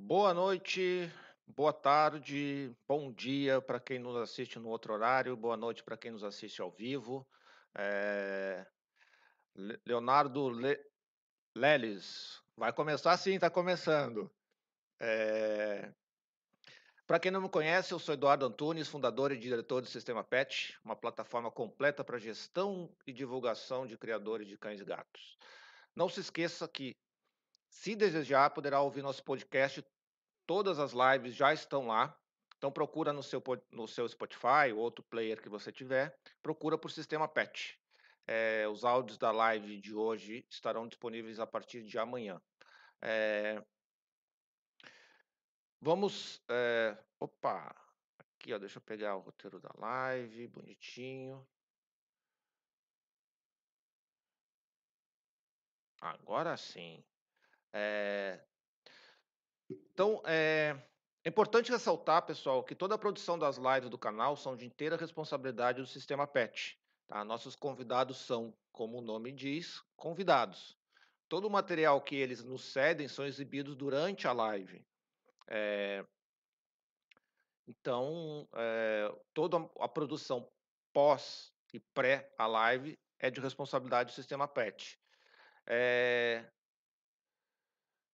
Boa noite, boa tarde, bom dia para quem nos assiste no outro horário, boa noite para quem nos assiste ao vivo. É... Leonardo Le... Leles, vai começar sim, está começando. É... Para quem não me conhece, eu sou Eduardo Antunes, fundador e diretor do Sistema PET, uma plataforma completa para gestão e divulgação de criadores de cães e gatos. Não se esqueça que se desejar, poderá ouvir nosso podcast. Todas as lives já estão lá. Então procura no seu, no seu Spotify ou outro player que você tiver, procura por Sistema PET. É, os áudios da live de hoje estarão disponíveis a partir de amanhã. É, vamos. É, opa! Aqui, ó, deixa eu pegar o roteiro da live, bonitinho. Agora sim. É... Então, é... é importante ressaltar, pessoal, que toda a produção das lives do canal são de inteira responsabilidade do Sistema PET. Tá? Nossos convidados são, como o nome diz, convidados. Todo o material que eles nos cedem são exibidos durante a live. É... Então, é... toda a produção pós e pré a live é de responsabilidade do Sistema PET. É...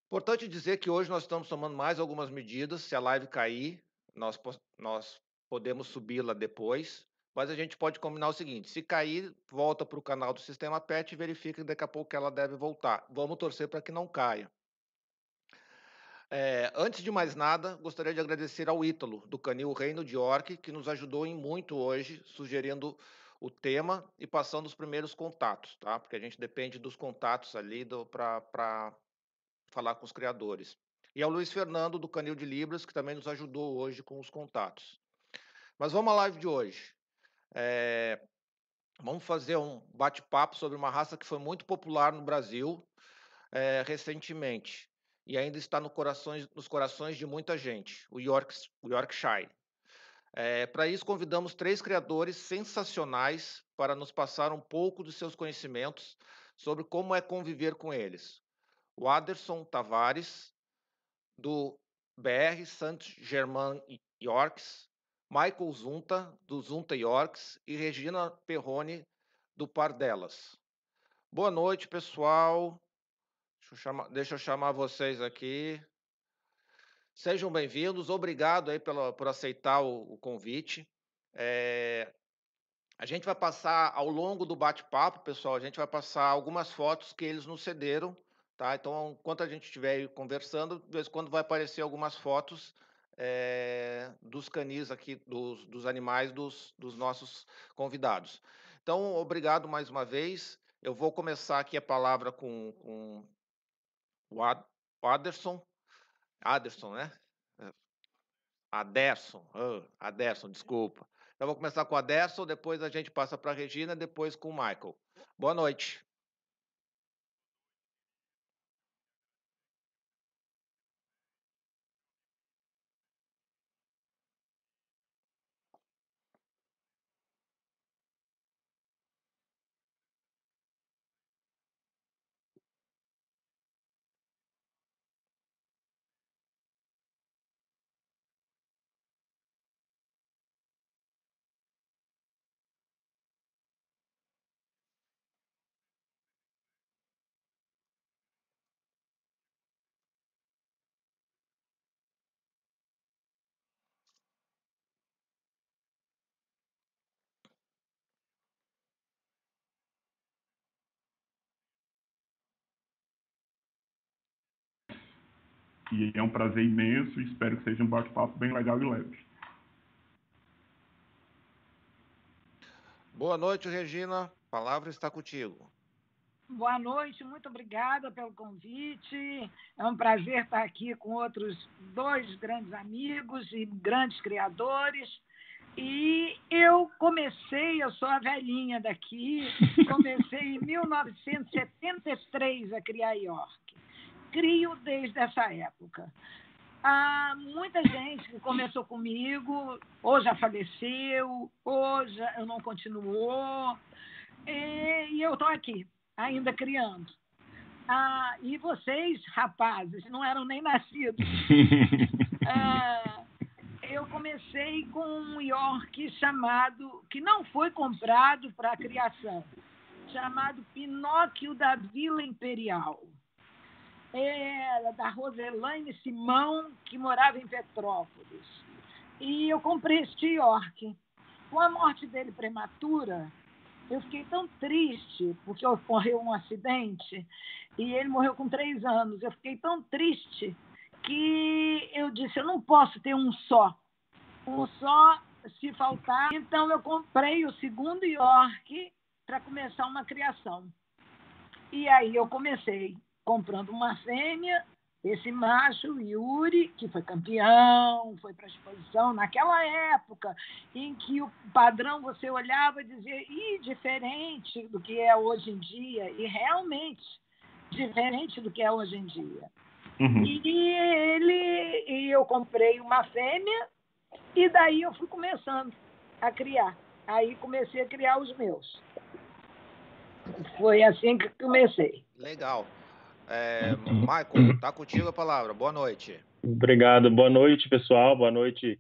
Importante dizer que hoje nós estamos tomando mais algumas medidas. Se a live cair, nós, nós podemos subi-la depois. Mas a gente pode combinar o seguinte: se cair, volta para o canal do Sistema PET e verifica que daqui a pouco ela deve voltar. Vamos torcer para que não caia. É, antes de mais nada, gostaria de agradecer ao Ítalo, do Canil Reino de York, que nos ajudou em muito hoje, sugerindo o tema e passando os primeiros contatos, tá? Porque a gente depende dos contatos ali para falar com os criadores. E ao Luiz Fernando, do Canil de Libras, que também nos ajudou hoje com os contatos. Mas vamos à live de hoje. É, vamos fazer um bate-papo sobre uma raça que foi muito popular no Brasil é, recentemente e ainda está no corações, nos corações de muita gente, o, York, o Yorkshire. É, Para isso, convidamos três criadores sensacionais para nos passar um pouco dos seus conhecimentos sobre como é conviver com eles o Aderson Tavares, do BR Saint Germain Yorks, Michael Zunta, do Zunta Yorks, e Regina Perrone, do Pardelas. Boa noite, pessoal. Deixa eu chamar, deixa eu chamar vocês aqui. Sejam bem-vindos. Obrigado aí pela, por aceitar o, o convite. É, a gente vai passar ao longo do bate-papo, pessoal, a gente vai passar algumas fotos que eles nos cederam Tá? Então, enquanto a gente estiver conversando, de vez em quando vai aparecer algumas fotos é, dos canis aqui, dos, dos animais dos, dos nossos convidados. Então, obrigado mais uma vez. Eu vou começar aqui a palavra com, com o Aderson. Aderson, né? Aderson, oh, Aderson, desculpa. Então, vou começar com o Aderson, depois a gente passa para a Regina, depois com o Michael. Boa noite. E é um prazer imenso e espero que seja um bate-papo bem legal e leve. Boa noite, Regina. A palavra está contigo. Boa noite, muito obrigada pelo convite. É um prazer estar aqui com outros dois grandes amigos e grandes criadores. E eu comecei, eu sou a velhinha daqui, comecei em 1973 a criar York crio desde essa época. Há muita gente que começou comigo, ou já faleceu, ou já não continuou, e, e eu estou aqui, ainda criando. Ah, e vocês, rapazes, não eram nem nascidos. ah, eu comecei com um York chamado, que não foi comprado para a criação, chamado Pinóquio da Vila Imperial. Era da Roselaine Simão, que morava em Petrópolis. E eu comprei este York. Com a morte dele prematura, eu fiquei tão triste, porque ocorreu um acidente e ele morreu com três anos. Eu fiquei tão triste que eu disse: eu não posso ter um só. Um só, se faltar. Então, eu comprei o segundo York para começar uma criação. E aí eu comecei comprando uma fêmea esse macho, Yuri, que foi campeão, foi para a exposição, naquela época em que o padrão você olhava e dizia, e diferente do que é hoje em dia, e realmente diferente do que é hoje em dia. Uhum. E ele, e eu comprei uma fêmea, e daí eu fui começando a criar. Aí comecei a criar os meus. Foi assim que comecei. Legal. É, Michael, tá contigo a palavra. Boa noite. Obrigado. Boa noite, pessoal. Boa noite,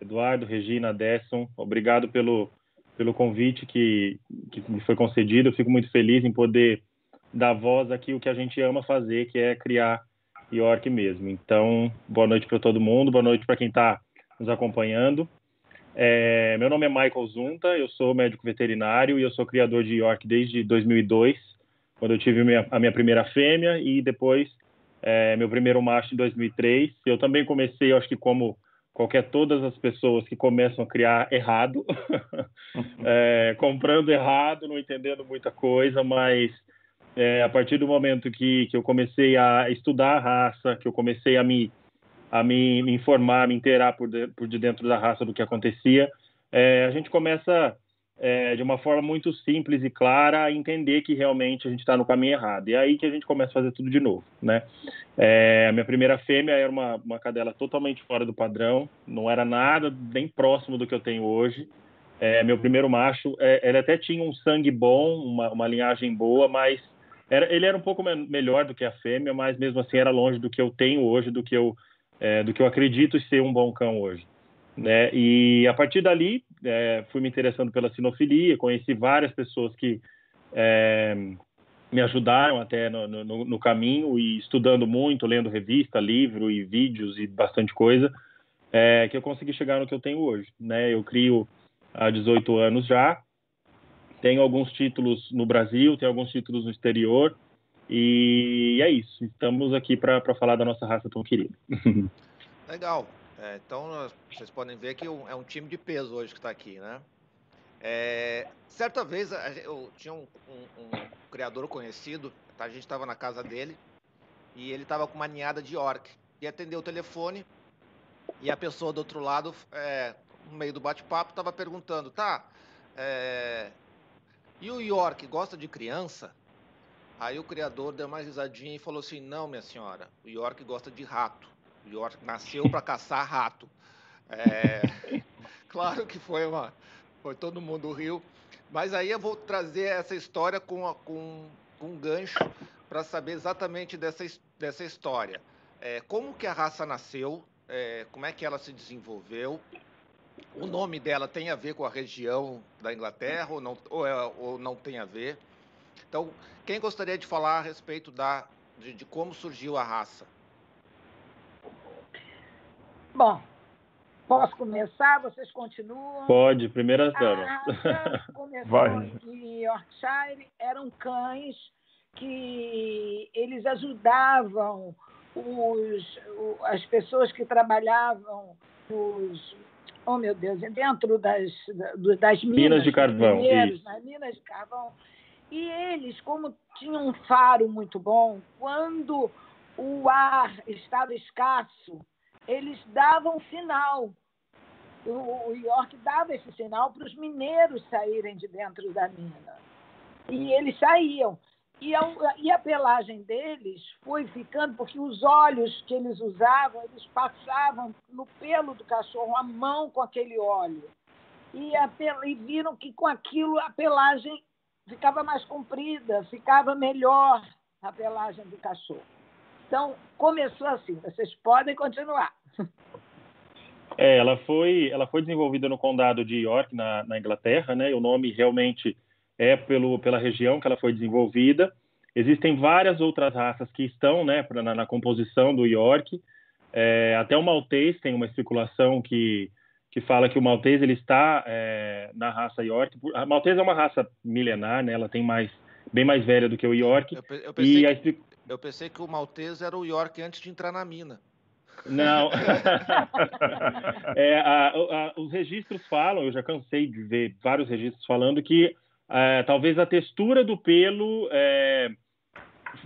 Eduardo, Regina, Desson. Obrigado pelo, pelo convite que, que me foi concedido. Eu fico muito feliz em poder dar voz aqui o que a gente ama fazer, que é criar York mesmo. Então, boa noite para todo mundo. Boa noite para quem está nos acompanhando. É, meu nome é Michael Zunta, eu sou médico veterinário e eu sou criador de York desde 2002 quando eu tive minha, a minha primeira fêmea e depois é, meu primeiro macho em 2003. Eu também comecei, eu acho que como qualquer todas as pessoas que começam a criar errado, é, comprando errado, não entendendo muita coisa, mas é, a partir do momento que, que eu comecei a estudar a raça, que eu comecei a me a me, me informar, me inteirar por, de, por de dentro da raça do que acontecia, é, a gente começa é, de uma forma muito simples e clara entender que realmente a gente está no caminho errado. E é aí que a gente começa a fazer tudo de novo, né? É, a minha primeira fêmea era uma, uma cadela totalmente fora do padrão, não era nada nem próximo do que eu tenho hoje. É, meu primeiro macho, é, ele até tinha um sangue bom, uma, uma linhagem boa, mas era, ele era um pouco me melhor do que a fêmea, mas mesmo assim era longe do que eu tenho hoje, do que eu, é, do que eu acredito ser um bom cão hoje. Né? E a partir dali, é, fui me interessando pela sinofilia, conheci várias pessoas que é, me ajudaram até no, no, no, caminho e estudando muito, lendo revista, livro e vídeos e bastante coisa, é, que eu consegui chegar no que eu tenho hoje. Né? Eu crio há 18 anos já, tenho alguns títulos no Brasil, tenho alguns títulos no exterior, e é isso. Estamos aqui para falar da nossa raça tão querida. Legal. É, então, vocês podem ver que é um time de peso hoje que está aqui, né? É, certa vez eu tinha um, um, um criador conhecido, tá? a gente estava na casa dele e ele estava com uma ninhada de York e atendeu o telefone e a pessoa do outro lado, é, no meio do bate-papo, estava perguntando, tá? É, e o York gosta de criança? Aí o criador deu uma risadinha e falou assim: Não, minha senhora, o York gosta de rato. York nasceu para caçar rato. É, claro que foi uma, foi todo mundo riu, mas aí eu vou trazer essa história com, com, com um gancho para saber exatamente dessa, dessa história. É, como que a raça nasceu? É, como é que ela se desenvolveu? O nome dela tem a ver com a região da Inglaterra ou não, ou, é, ou não tem a ver? Então, quem gostaria de falar a respeito da, de, de como surgiu a raça? Bom, posso começar? Vocês continuam? Pode, primeira dama. A começou Vai. em Yorkshire, eram cães que eles ajudavam os, as pessoas que trabalhavam nos, oh meu Deus, dentro das, das minas, minas de carvão, mineiros, nas minas de carvão. E eles, como tinham um faro muito bom, quando o ar estava escasso, eles davam sinal. O, York dava esse sinal para os mineiros saírem de dentro da mina. E eles saíam. E a, e a, pelagem deles foi ficando, porque os olhos que eles usavam, eles passavam no pelo do cachorro a mão com aquele óleo. E, a, e viram que com aquilo a pelagem ficava mais comprida, ficava melhor. a pelagem do cachorro. Então, começou assim. Vocês podem continuar. É, ela foi, ela foi desenvolvida no condado de York, na, na Inglaterra, né? O nome realmente é pelo, pela região que ela foi desenvolvida. Existem várias outras raças que estão, né, pra, na, na composição do York. É, até o maltês tem uma especulação que que fala que o maltês ele está é, na raça York. A maltês é uma raça milenar, né? Ela tem mais bem mais velha do que o York. Eu, eu, pensei, que, eu pensei que o maltês era o York antes de entrar na mina. Não. é, a, a, os registros falam, eu já cansei de ver vários registros falando que é, talvez a textura do pelo é,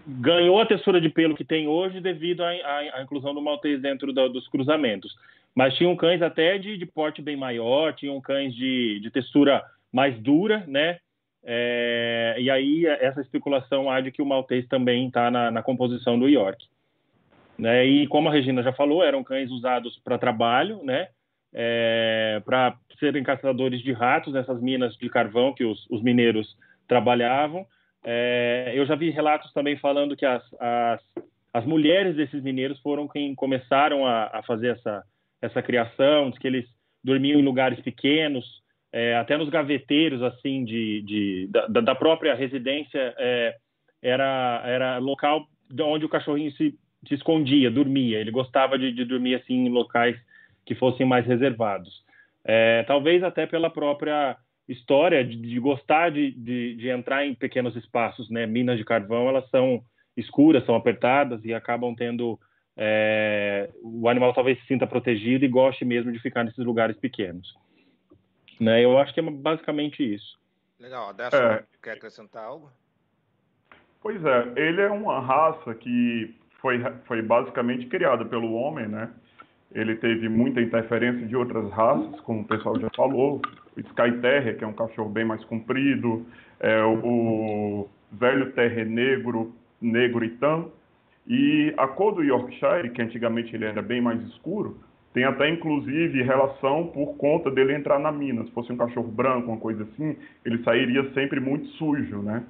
ganhou a textura de pelo que tem hoje devido à, inclusão do maltês dentro do, dos cruzamentos. Mas tinham cães até de, de porte bem maior, tinham cães de, de textura mais dura, né? É, e aí essa especulação há de que o maltês também está na, na, composição do York. Né? E como a Regina já falou, eram cães usados para trabalho, né? É, para serem caçadores de ratos nessas minas de carvão que os, os mineiros trabalhavam. É, eu já vi relatos também falando que as, as, as, mulheres desses mineiros foram quem começaram a, a fazer essa, essa criação, que eles dormiam em lugares pequenos, é, até nos gaveteiros assim de, de da, da, própria residência é, era era local onde o cachorrinho se se escondia, dormia. Ele gostava de, de dormir assim em locais que fossem mais reservados. É, talvez até pela própria história de, de gostar de, de, de, entrar em pequenos espaços, né? Minas de carvão, elas são escuras, são apertadas e acabam tendo é, o animal talvez se sinta protegido e goste mesmo de ficar nesses lugares pequenos. Né? Eu acho que é basicamente isso. Legal. Adesso, é, quer acrescentar algo? Pois é, ele é uma raça que foi, foi basicamente criada pelo homem, né? Ele teve muita interferência de outras raças, como o pessoal já falou. O Sky Terrier, que é um cachorro bem mais comprido, é, o, velho Terrier negro, negro tan. E a cor do Yorkshire, que antigamente ele era bem mais escuro, tem até inclusive relação por conta dele entrar na mina. Se fosse um cachorro branco, uma coisa assim, ele sairia sempre muito sujo, né?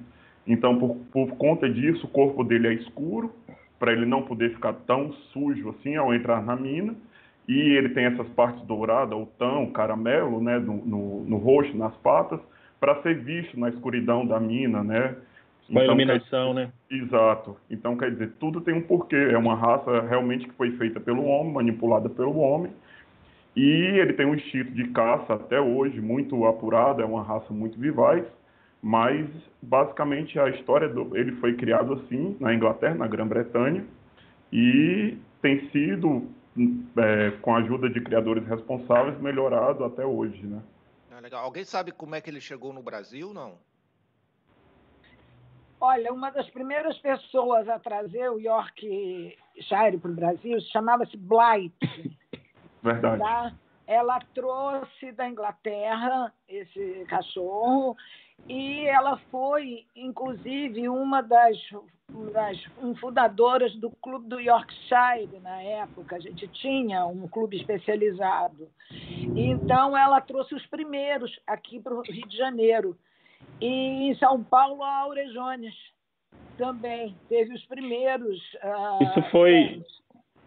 Então, por, por conta disso, o corpo dele é escuro para ele não poder ficar tão sujo assim ao entrar na mina. E ele tem essas partes douradas, o tão, o caramelo, né, no, no, no rosto, nas patas, para ser visto na escuridão da mina, né? Com então, iluminação, quer... né? Exato. Então, quer dizer, tudo tem um porquê. É uma raça realmente que foi feita pelo homem, manipulada pelo homem. E ele tem um instinto de caça até hoje muito apurado, é uma raça muito vivaz. Mas, basicamente, a história do. Ele foi criado assim, na Inglaterra, na Grã-Bretanha, e tem sido, é, com a ajuda de criadores responsáveis, melhorado até hoje, né? Ah, legal. Alguém sabe como é que ele chegou no Brasil, não? Olha, uma das primeiras pessoas a trazer o Yorkshire para o Brasil chamava-se Blight. Verdade. Tá? Ela trouxe da Inglaterra esse cachorro e ela foi, inclusive, uma das, das fundadoras do Clube do Yorkshire na época. A gente tinha um clube especializado. Então, ela trouxe os primeiros aqui para o Rio de Janeiro. E em São Paulo, a Aurejones também teve os primeiros. Uh, Isso foi.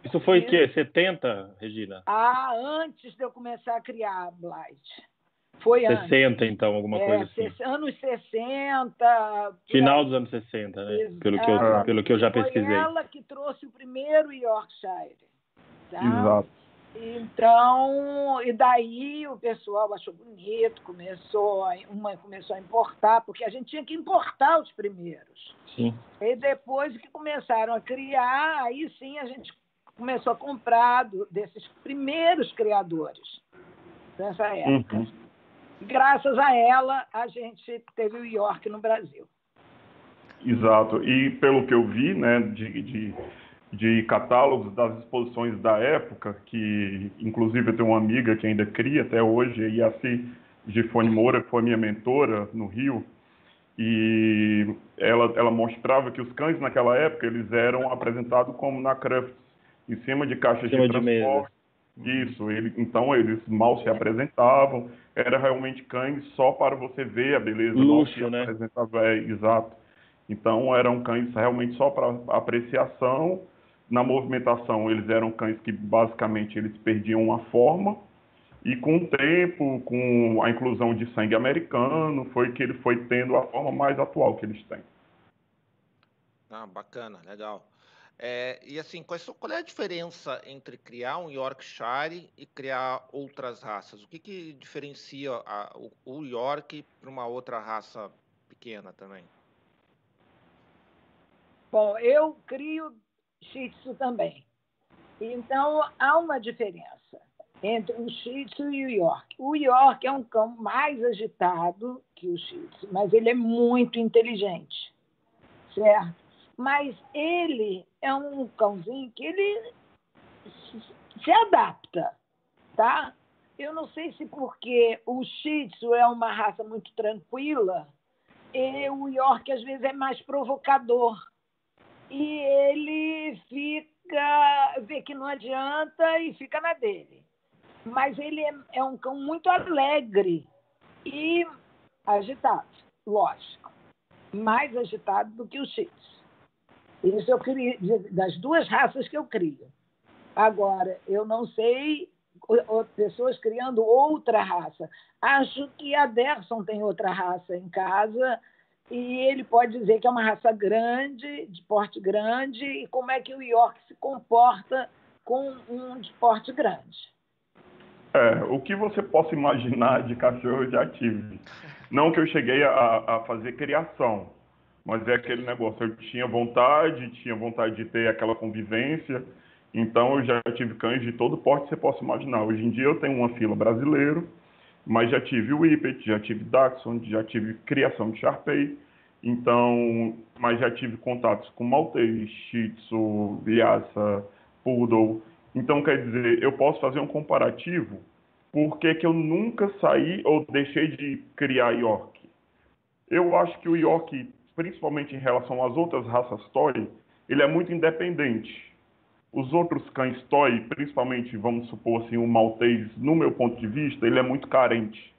Isso foi o quê? 70, Regina? Ah, antes de eu começar a criar a Blight. Foi 60, antes. então, alguma é, coisa assim. Anos 60. Final dos anos 60, né? Pelo que, eu, pelo que eu já pesquisei. Foi ela que trouxe o primeiro Yorkshire. Tá? Exato. Então, e daí o pessoal achou bonito, começou a, uma começou a importar, porque a gente tinha que importar os primeiros. Sim. E depois que começaram a criar, aí sim a gente começou a comprar do, desses primeiros criadores dessa época. Uhum. Graças a ela, a gente teve o York no Brasil. Exato. E pelo que eu vi, né, de, de, de catálogos das exposições da época, que inclusive eu tenho uma amiga que ainda cria até hoje, a Iaci Gifone Moura, que foi minha mentora no Rio, e ela, ela mostrava que os cães naquela época eles eram apresentados como na Crafts, em cima de caixas de, de transporte. Isso, ele, então eles mal se apresentavam, era realmente cães só para você ver a beleza. Luxo, né? Apresentava, é, exato. Então eram cães realmente só para apreciação. Na movimentação eles eram cães que basicamente eles perdiam a forma e com o tempo, com a inclusão de sangue americano, foi que ele foi tendo a forma mais atual que eles têm. Ah, bacana, legal. É, e assim, qual é a diferença entre criar um Yorkshire e criar outras raças? O que, que diferencia a, o, o York para uma outra raça pequena também? Bom, eu crio Shih Tzu também. Então, há uma diferença entre o Shih Tzu e o York. O York é um cão mais agitado que o Shih Tzu, mas ele é muito inteligente, certo? Mas ele é um cãozinho que ele se adapta, tá? Eu não sei se porque o Shih Tzu é uma raça muito tranquila, e o York às vezes é mais provocador. E ele fica, vê que não adianta e fica na dele mas ele é, é um cão muito alegre e agitado, lógico. Mais agitado do que o X. Isso eu crio, das duas raças que eu crio. Agora, eu não sei pessoas criando outra raça. Acho que a Derson tem outra raça em casa e ele pode dizer que é uma raça grande, de porte grande, e como é que o York se comporta com um de porte grande. É, o que você possa imaginar de cachorro eu já tive. Não que eu cheguei a, a fazer criação, mas é aquele negócio, eu tinha vontade, tinha vontade de ter aquela convivência, então eu já tive cães de todo porte que você possa imaginar. Hoje em dia eu tenho uma fila brasileiro, mas já tive o Whippet, já tive Dachshund, já tive criação de Sharpei, então, mas já tive contatos com Maltese, Shih Tzu, Lhasa, Poodle, então, quer dizer, eu posso fazer um comparativo por que eu nunca saí ou deixei de criar York. Eu acho que o York, principalmente em relação às outras raças Toy, ele é muito independente. Os outros cães Toy, principalmente, vamos supor assim, o Maltese, no meu ponto de vista, ele é muito carente.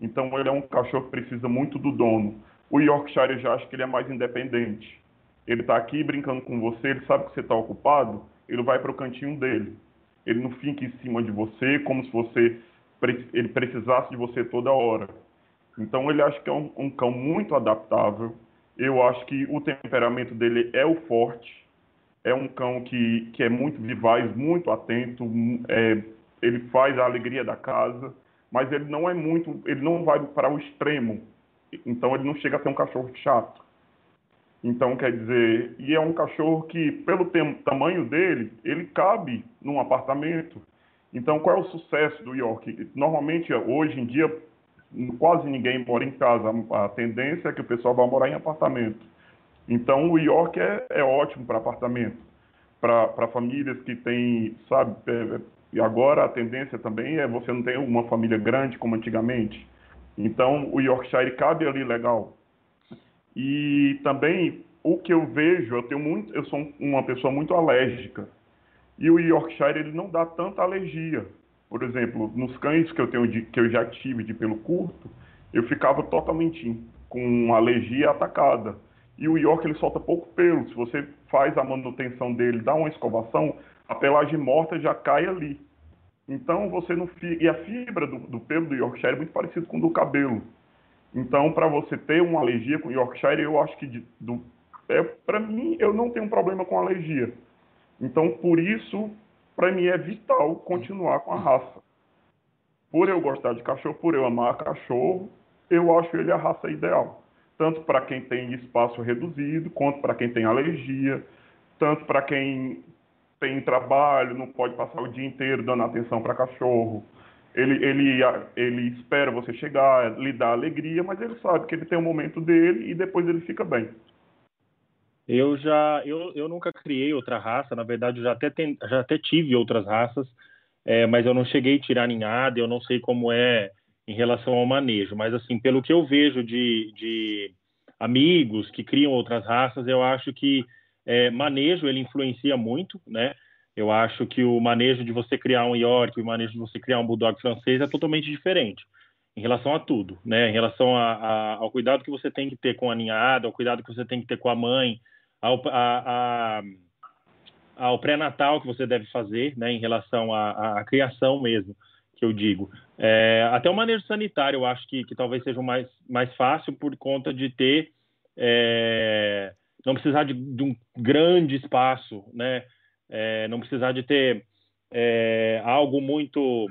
Então, ele é um cachorro que precisa muito do dono. O Yorkshire eu já acho que ele é mais independente. Ele está aqui brincando com você, ele sabe que você está ocupado, ele vai para o cantinho dele. Ele não fica em cima de você como se você ele precisasse de você toda hora. Então ele acha que é um, um cão muito adaptável. Eu acho que o temperamento dele é o forte. É um cão que, que é muito vivaz, muito atento. É, ele faz a alegria da casa, mas ele não é muito, ele não vai para o extremo. Então ele não chega a ser um cachorro chato. Então, quer dizer, e é um cachorro que, pelo tamanho dele, ele cabe num apartamento. Então, qual é o sucesso do York? Normalmente, hoje em dia, quase ninguém mora em casa. A tendência é que o pessoal vá morar em apartamento. Então, o York é, é ótimo para apartamento, para famílias que têm, sabe, é, e agora a tendência também é você não ter uma família grande como antigamente. Então, o Yorkshire cabe ali legal. E também o que eu vejo, eu tenho muito, eu sou uma pessoa muito alérgica. E o Yorkshire ele não dá tanta alergia. Por exemplo, nos cães que eu tenho de, que eu já tive de pelo curto, eu ficava totalmente com alergia atacada. E o York ele solta pouco pelo. Se você faz a manutenção dele, dá uma escovação, a pelagem morta já cai ali. Então você não fica. E a fibra do, do pelo do Yorkshire é muito parecido com o do cabelo. Então, para você ter uma alergia com Yorkshire, eu acho que de, do, é, para mim eu não tenho problema com alergia. Então, por isso, para mim é vital continuar com a raça. Por eu gostar de cachorro, por eu amar cachorro, eu acho ele a raça ideal. Tanto para quem tem espaço reduzido, quanto para quem tem alergia, tanto para quem tem trabalho, não pode passar o dia inteiro dando atenção para cachorro ele, ele, ele espera você chegar, lhe dá alegria, mas ele sabe que ele tem um momento dele e depois ele fica bem. Eu já, eu, eu nunca criei outra raça, na verdade eu já até, já até tive outras raças, é, mas eu não cheguei a tirar ninhada, eu não sei como é em relação ao manejo, mas assim, pelo que eu vejo de, de amigos que criam outras raças, eu acho que é, manejo ele influencia muito, né? Eu acho que o manejo de você criar um York, o manejo de você criar um Bulldog francês é totalmente diferente. em relação a tudo, né? Em relação a, a, ao cuidado que você tem que ter com a ninhada, ao cuidado que você tem que ter com a mãe, ao, a, ao pré-natal que você deve fazer, né? Em relação à, à criação mesmo, que eu digo. É, até o manejo sanitário, eu acho que, que talvez seja mais, mais fácil por conta de ter é, não precisar de, de, um grande espaço, né? É, não precisar de ter é, algo muito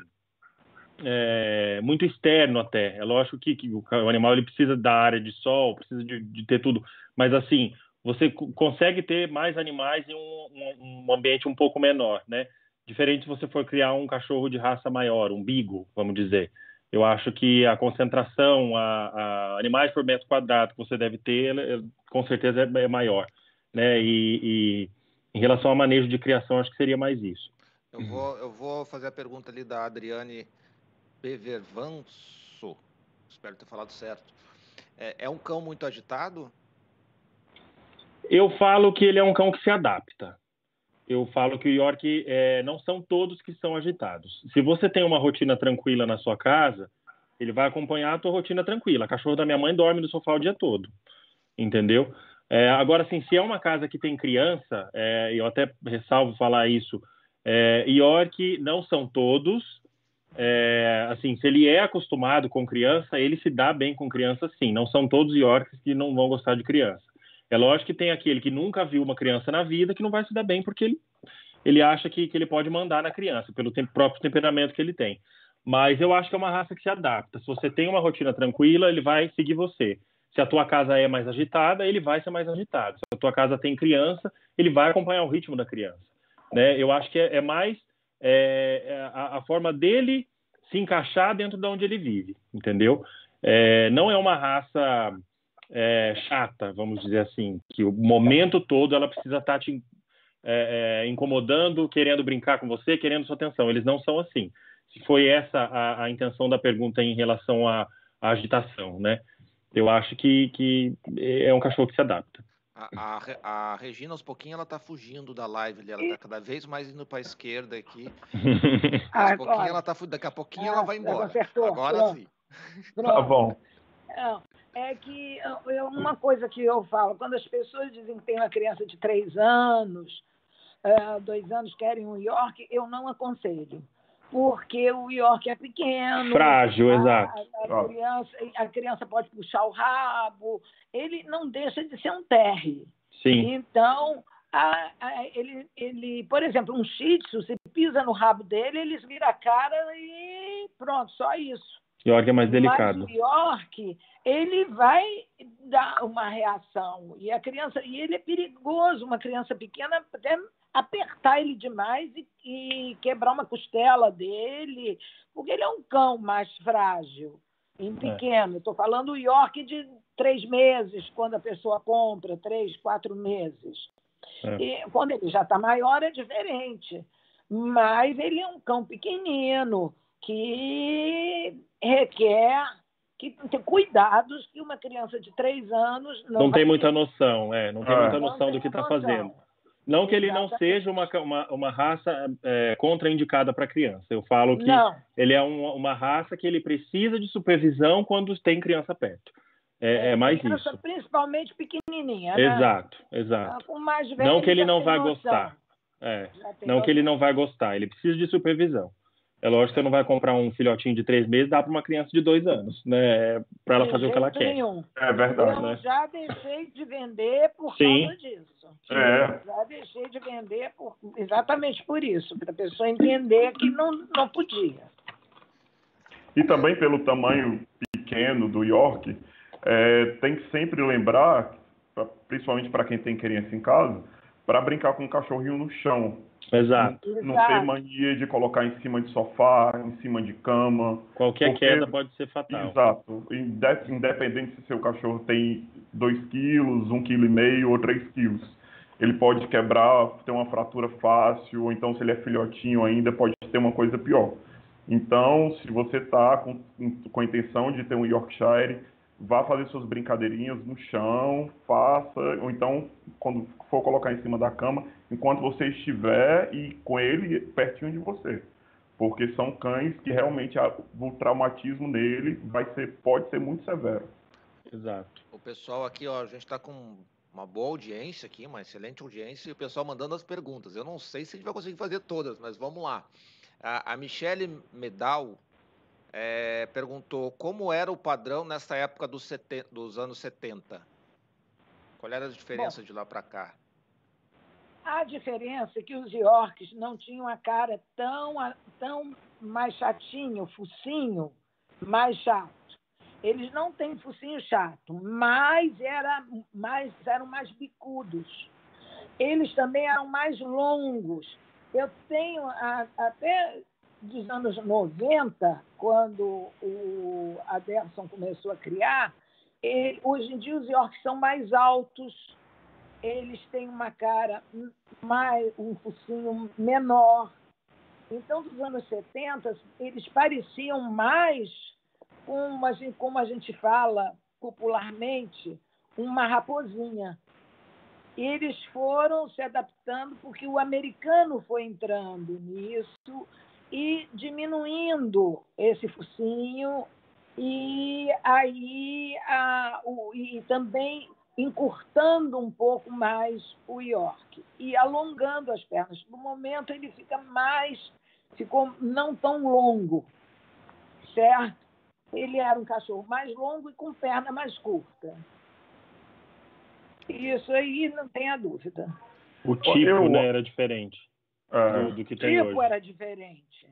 é, muito externo até. É lógico que, que, o animal ele precisa da área de sol, precisa de, de ter tudo, mas assim você consegue ter mais animais em um, um, ambiente um pouco menor, né? Diferente se você for criar um cachorro de raça maior, um bigo, vamos dizer. Eu acho que a concentração, a, a animais por metro quadrado que você deve ter, com certeza é, é maior, né? E, e, em relação ao manejo de criação, acho que seria mais isso. Eu vou, eu vou fazer a pergunta ali da Adriane Bevervanso, espero ter falado certo. É, é, um cão muito agitado? Eu falo que ele é um cão que se adapta. Eu falo que o York é, não são todos que são agitados. Se você tem uma rotina tranquila na sua casa, ele vai acompanhar a tua rotina tranquila. A cachorro da minha mãe dorme no sofá o dia todo, entendeu? É, agora, assim, se é uma casa que tem criança, é, eu até ressalvo falar isso, é, York não são todos, é, assim, se ele é acostumado com criança, ele se dá bem com criança, sim. Não são todos Yorks que não vão gostar de criança. É lógico que tem aquele que nunca viu uma criança na vida que não vai se dar bem porque ele, ele acha que, que ele pode mandar na criança, pelo tem, próprio temperamento que ele tem. Mas eu acho que é uma raça que se adapta. Se você tem uma rotina tranquila, ele vai seguir você. Se a tua casa é mais agitada, ele vai ser mais agitado. Se a tua casa tem criança, ele vai acompanhar o ritmo da criança. Né? Eu acho que é, é mais é, é, a, a, forma dele se encaixar dentro de onde ele vive, entendeu? É, não é uma raça é, chata, vamos dizer assim, que o momento todo ela precisa estar tá te é, é, incomodando, querendo brincar com você, querendo sua atenção. Eles não são assim. Se foi essa a, a intenção da pergunta em relação à, à agitação, né? Eu acho que, que é um cachorro que se adapta. A, a, a, Regina, aos pouquinhos, ela tá fugindo da live ali. Ela tá cada vez mais indo para a esquerda aqui. aos ah, pouquinho, ela tá Daqui a pouquinho ah, ela vai embora. Acertou, Agora pronto. sim. Pronto. Tá bom. Não, é que é uma coisa que eu falo, quando as pessoas dizem que tem uma criança de três anos, uh, dois anos, querem um York, eu não aconselho porque o York é pequeno. Frágil, a, exato. A, a, criança, a, criança, pode puxar o rabo, ele não deixa de ser um terre. Sim. Então, ele, ele, por exemplo, um shih tzu, você pisa no rabo dele, eles viram a cara e pronto, só isso. York é mais delicado. Mas York, ele vai dar uma reação. E a criança, e ele é perigoso, uma criança pequena até apertar ele demais e, e quebrar uma costela dele, porque ele é um cão mais frágil, em é. pequeno. Estou falando o York de três meses, quando a pessoa compra, três, quatro meses. É. E quando ele já está maior é diferente. Mas ele é um cão pequenino que requer que ter cuidados que uma criança de três anos não, não tem muita noção, é, não tem ah. muita noção não do que está fazendo. Não que ele não seja uma, uma, uma raça é, contraindicada para criança. Eu falo que não. ele é um, uma raça que ele precisa de supervisão quando tem criança perto. É, é, é mais criança, isso. Principalmente pequenininha. Né? Exato, exato. não que ele não vai noção. gostar. É, não que ele não vai gostar. Ele precisa de supervisão. É lógico que você não vai comprar um filhotinho de três meses, dá para uma criança de dois anos, né? Para ela fazer o que ela quer. Nenhum. É verdade. Eu né? já deixei de vender por Sim. causa disso. É. Já deixei de vender por, exatamente por isso, para a pessoa entender que não, não podia. E também pelo tamanho pequeno do York, é, tem que sempre lembrar, principalmente para quem tem criança em casa, para brincar com o cachorrinho no chão. Exato. Não, não ter mania de colocar em cima de sofá, em cima de cama. Qualquer porque... queda pode ser fatal. Exato. Independente se seu cachorro tem 2 quilos, 1,5 kg ou 3 quilos. Ele pode quebrar, ter uma fratura fácil, ou então se ele é filhotinho ainda, pode ter uma coisa pior. Então, se você está com, com a intenção de ter um Yorkshire, vá fazer suas brincadeirinhas no chão, faça, ou então, quando for colocar em cima da cama, enquanto você estiver e com ele pertinho de você. porque são cães que realmente a, o traumatismo nele vai ser, pode ser muito severo. Exato. O pessoal aqui, ó, a gente está com uma boa audiência aqui, uma excelente audiência, e o pessoal mandando as perguntas. Eu não sei se a gente vai conseguir fazer todas, mas vamos lá. A, a Michele Medal é, perguntou como era o padrão nessa época dos, seten, dos anos 70. Qual era a diferença Bom, de lá para cá? A diferença é que os Yorks não tinham a cara tão, tão mais chatinho, focinho mais chato. Eles não têm focinho chato, mas era mais, eram mais bicudos. Eles também eram mais longos. Eu tenho a, até dos anos 90, quando o Aderson começou a criar, ele, hoje em dia os Yorks são mais altos, eles têm uma cara mais, um focinho menor. Então, dos anos 70, eles pareciam mais, como a gente, como a gente fala popularmente, uma raposinha. Eles foram se adaptando porque o americano foi entrando nisso e diminuindo esse focinho e aí a, o, e também encurtando um pouco mais o York e alongando as pernas. No momento ele fica mais, ficou não tão longo, certo? Ele era um cachorro mais longo e com perna mais curta. Isso aí não tem a dúvida. O tipo Eu... né, era diferente é. do, do, que tem hoje. O tipo era diferente.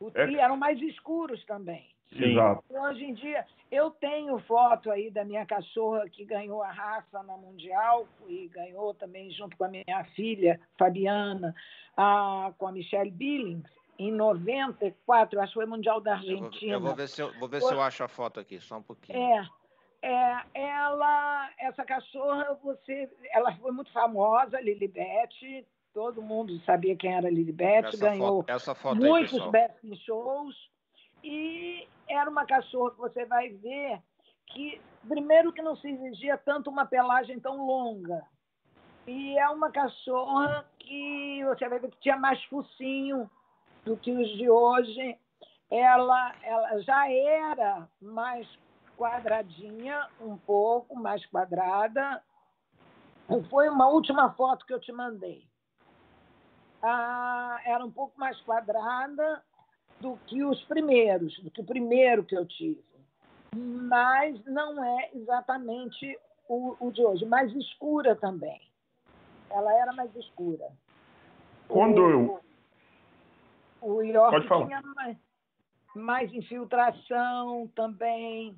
O, é... E eram mais escuros também. Sim. Exato. Hoje em dia, eu tenho foto aí da minha cachorra que ganhou a raça na Mundial e ganhou também junto com a minha filha, Fabiana, a, com a Michelle Billings, em 94, acho que foi Mundial da Argentina. Eu vou, eu vou ver, se eu, vou ver se eu acho a foto aqui, só um pouquinho. É, é, ela, essa cachorra, você, ela foi muito famosa, Lilibet, todo mundo sabia quem era Lilibet, ganhou foto, essa foto muitos aí, best shows e era uma cachorra que você vai ver que, primeiro, que não se exigia tanto uma pelagem tão longa. E é uma cachorra que você vai ver que tinha mais focinho do que os de hoje. Ela, ela já era mais quadradinha, um pouco mais quadrada. Foi uma última foto que eu te mandei. Ah, era um pouco mais quadrada do que os primeiros, do que o primeiro que eu tive. Mas não é exatamente o, o de hoje, mais escura também. Ela era mais escura. Quando o, eu. O York tinha mais, mais, infiltração também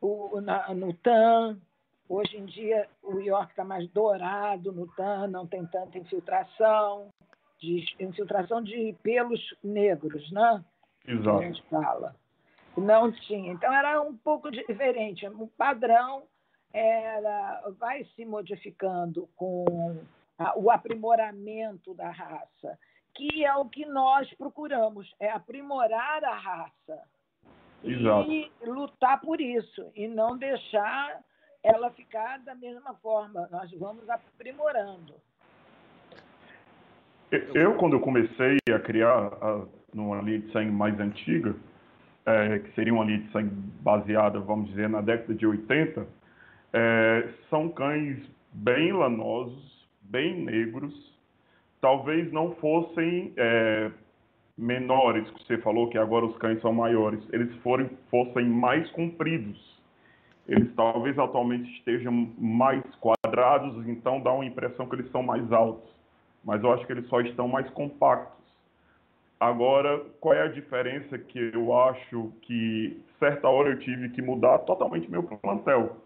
o, na, no TAM. Hoje em dia o York está mais dourado no TAM, não tem tanta infiltração, de infiltração de pelos negros, né? Exato. Que a gente fala. Não tinha. Então era um pouco diferente. O padrão era, vai se modificando com a, o aprimoramento da raça, que é o que nós procuramos, é aprimorar a raça. Exato. E lutar por isso, e não deixar ela ficar da mesma forma. Nós vamos aprimorando. Eu, quando eu comecei a criar a, numa linha de sangue mais antiga, é, que seria uma linha de sangue baseada, vamos dizer, na década de 80, é, são cães bem lanosos, bem negros, talvez não fossem é, menores, que você falou que agora os cães são maiores, eles forem, fossem mais compridos. Eles talvez atualmente estejam mais quadrados, então dá uma impressão que eles são mais altos. Mas eu acho que eles só estão mais compactos. Agora, qual é a diferença que eu acho que certa hora eu tive que mudar totalmente meu plantel?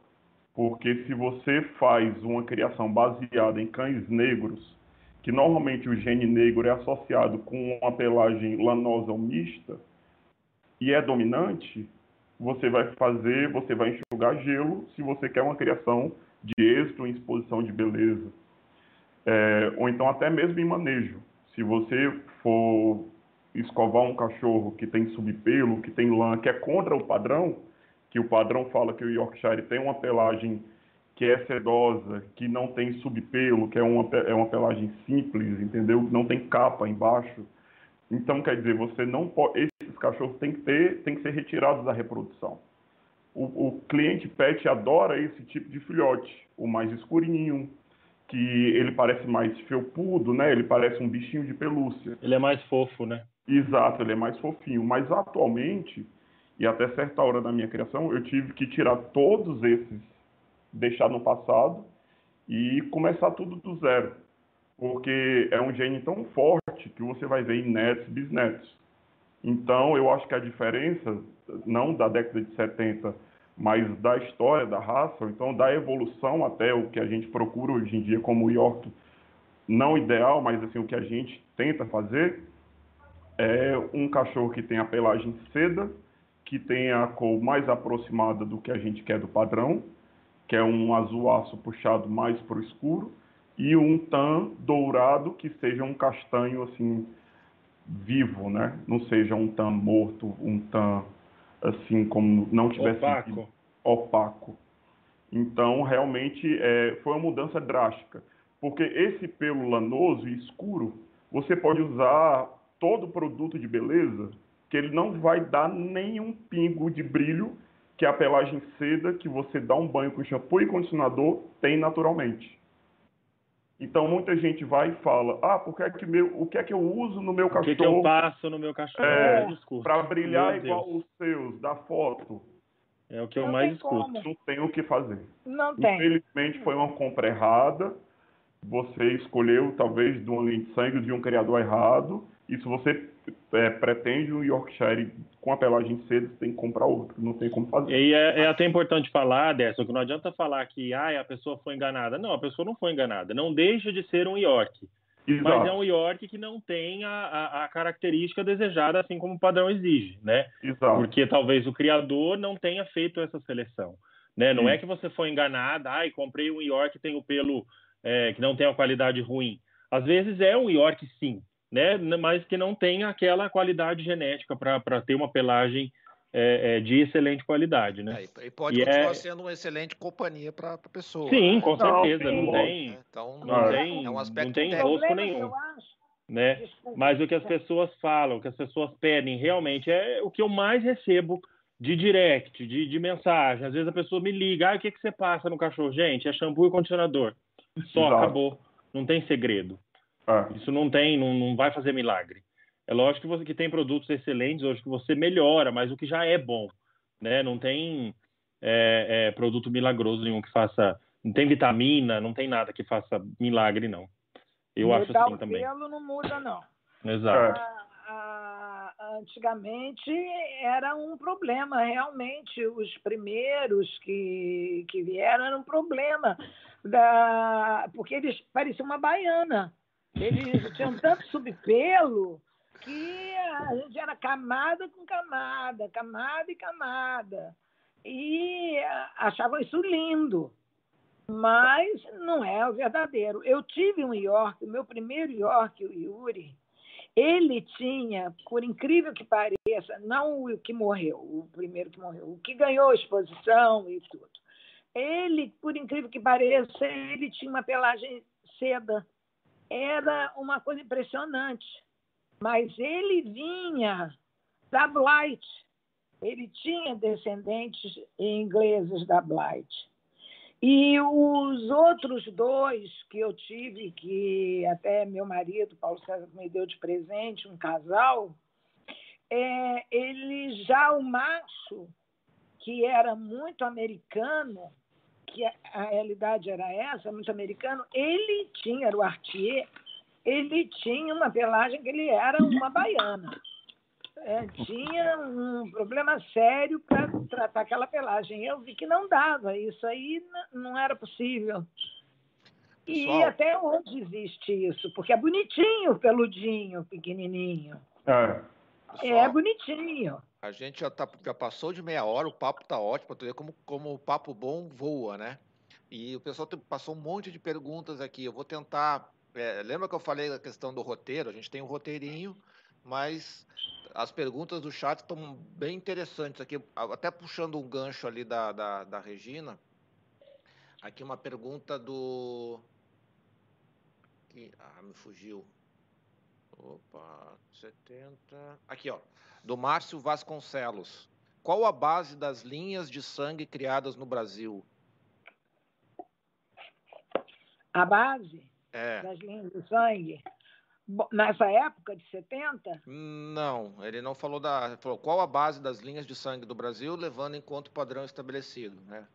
Porque se você faz uma criação baseada em cães negros, que normalmente o gene negro é associado com uma pelagem lanosa ou mista e é dominante, você vai fazer, você vai enxugar gelo se você quer uma criação de êxito em exposição de beleza. É, ou então até mesmo em manejo. Se você for escovar um cachorro que tem subpelo, que tem lã, que é contra o padrão, que o padrão fala que o Yorkshire tem uma pelagem que é sedosa, que não tem subpelo, que é uma, é uma pelagem simples, entendeu? Não tem capa embaixo. Então, quer dizer, você não pode, esses cachorros têm que ter, têm que ser retirados da reprodução. O, o cliente pet adora esse tipo de filhote, o mais escurinho, que ele parece mais felpudo, né? Ele parece um bichinho de pelúcia. Ele é mais fofo, né? Exato, ele é mais fofinho. Mas atualmente, e até certa hora da minha criação, eu tive que tirar todos esses, deixar no passado e começar tudo do zero. Porque é um gene tão forte que você vai ver em netos e bisnetos. Então, eu acho que a diferença, não da década de 70 mas da história da raça, ou então da evolução até o que a gente procura hoje em dia como York, não ideal, mas assim o que a gente tenta fazer é um cachorro que tem a pelagem seda, que tem a cor mais aproximada do que a gente quer do padrão, que é um azul aço puxado mais para o escuro, e um tan dourado que seja um castanho assim vivo, né? Não seja um tan morto, um tan assim como não tivesse opaco. opaco. Então, realmente, é, foi uma mudança drástica. Porque esse pelo lanoso e escuro, você pode usar todo produto de beleza, que ele não vai dar nenhum pingo de brilho que a pelagem seda, que você dá um banho com shampoo e condicionador, tem naturalmente. Então muita gente vai e fala: Ah, porque é que meu, o que é que eu uso no meu cachorro? O que, que eu passo no meu cachorro? É, para brilhar meu igual Deus. os seus, da foto. É o que eu não mais escuto. Como. Não tem o que fazer. Não tem. Infelizmente foi uma compra errada. Você escolheu, talvez, de uma linha de sangue de um criador errado. E se você é, pretende um Yorkshire com a pelagem cedo, você tem que comprar outro, não tem como fazer. E é, é até importante falar, Derson, que não adianta falar que ah, a pessoa foi enganada. Não, a pessoa não foi enganada. Não deixa de ser um York. Exato. Mas é um York que não tem a, a, a, característica desejada, assim como o padrão exige, né? Exato. Porque talvez o criador não tenha feito essa seleção. Né? Não Sim. é que você foi enganada, ah, comprei um York que tem o pelo é, que não tem uma qualidade ruim. Às vezes é um York, sim, né? mas que não tem aquela qualidade genética para ter uma pelagem é, é, de excelente qualidade, né? É, e pode e continuar é... sendo uma excelente companhia para a pessoa. Sim, com certeza, não, não tem, né? então, não tem, é um não tem enrosco nenhum, né? Mas o que as pessoas falam, o que as pessoas pedem, realmente é o que eu mais recebo de direct, de, de mensagem. Às vezes a pessoa me liga, ah, o que que você passa no cachorro? Gente, é shampoo e condicionador. Só Exato. acabou, não tem segredo. Ah. Isso não tem, não, não vai fazer milagre. É lógico que você que tem produtos excelentes hoje que você melhora, mas o que já é bom, né? Não tem é, é, produto milagroso nenhum que faça, não tem vitamina, não tem nada que faça milagre não. Eu acho assim também. O pelo não muda não. Exato. Ah, ah, antigamente era um problema, realmente os primeiros que, que vieram era um problema da porque eles pareciam uma baiana. Eles tinham tanto subpelo que a gente era camada com camada, camada e camada. E achavam isso lindo. Mas não é o verdadeiro. Eu tive um York, o meu primeiro York, o Yuri, ele tinha, por incrível que pareça, não o que morreu, o primeiro que morreu, o que ganhou exposição e tudo. Ele, por incrível que pareça, ele tinha uma pelagem seda era uma coisa impressionante. Mas ele vinha da Blight. Ele tinha descendentes ingleses da Blight. E os outros dois que eu tive, que até meu marido, Paulo César, me deu de presente, um casal, é, ele já o macho, que era muito americano, que a realidade era essa, muito americano, ele tinha, era o Artier, ele tinha uma pelagem que ele era uma baiana. É, tinha um problema sério para tratar aquela pelagem. Eu vi que não dava, isso aí não era possível. E Pessoal, até hoje existe isso, porque é bonitinho, peludinho, pequenininho. É, Pessoal, é bonitinho. A gente já, tá, já passou de meia hora, o papo tá ótimo, tu ver como, como o papo bom voa, né? E o pessoal passou um monte de perguntas aqui. Eu vou tentar. É, lembra que eu falei da questão do roteiro? A gente tem um roteirinho, mas as perguntas do chat estão bem interessantes aqui. Até puxando um gancho ali da, da, da Regina. Aqui uma pergunta do. Ah, me fugiu. Opa, 70. Aqui, ó. Do Márcio Vasconcelos. Qual a base das linhas de sangue criadas no Brasil? A base É. das linhas de sangue, nessa época de 70, Não, ele não falou da. Falou qual a base das linhas de sangue do Brasil, levando em conta o padrão estabelecido, né?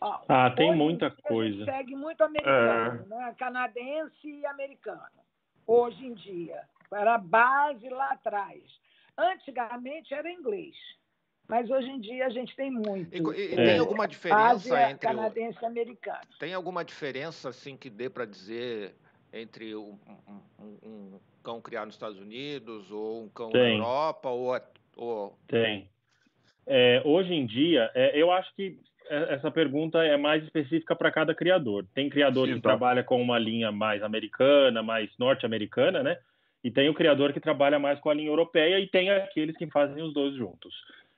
ó, Ah, tem muita coisa. segue muito americano, né? canadense e americano, hoje em dia. Era a base lá atrás. Antigamente era inglês, mas hoje em dia a gente tem muito. E, e- É. tem alguma Base diferença é entre. o- canadense e americano. Tem alguma diferença assim que dê para dizer entre um, um- um- cão criado nos Estados Unidos ou um cão na Tem. Europa ou, é- ou Tem. É, hoje em dia, é, eu acho que é- essa pergunta é mais específica para cada criador. Tem criador Sim, que tá. trabalha com uma linha mais americana, mais norte-americana, né? E tem o criador que trabalha mais com a linha europeia e tem aqueles que fazem os dois juntos.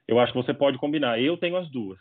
Eu acho que você pode combinar. Eu tenho as duas.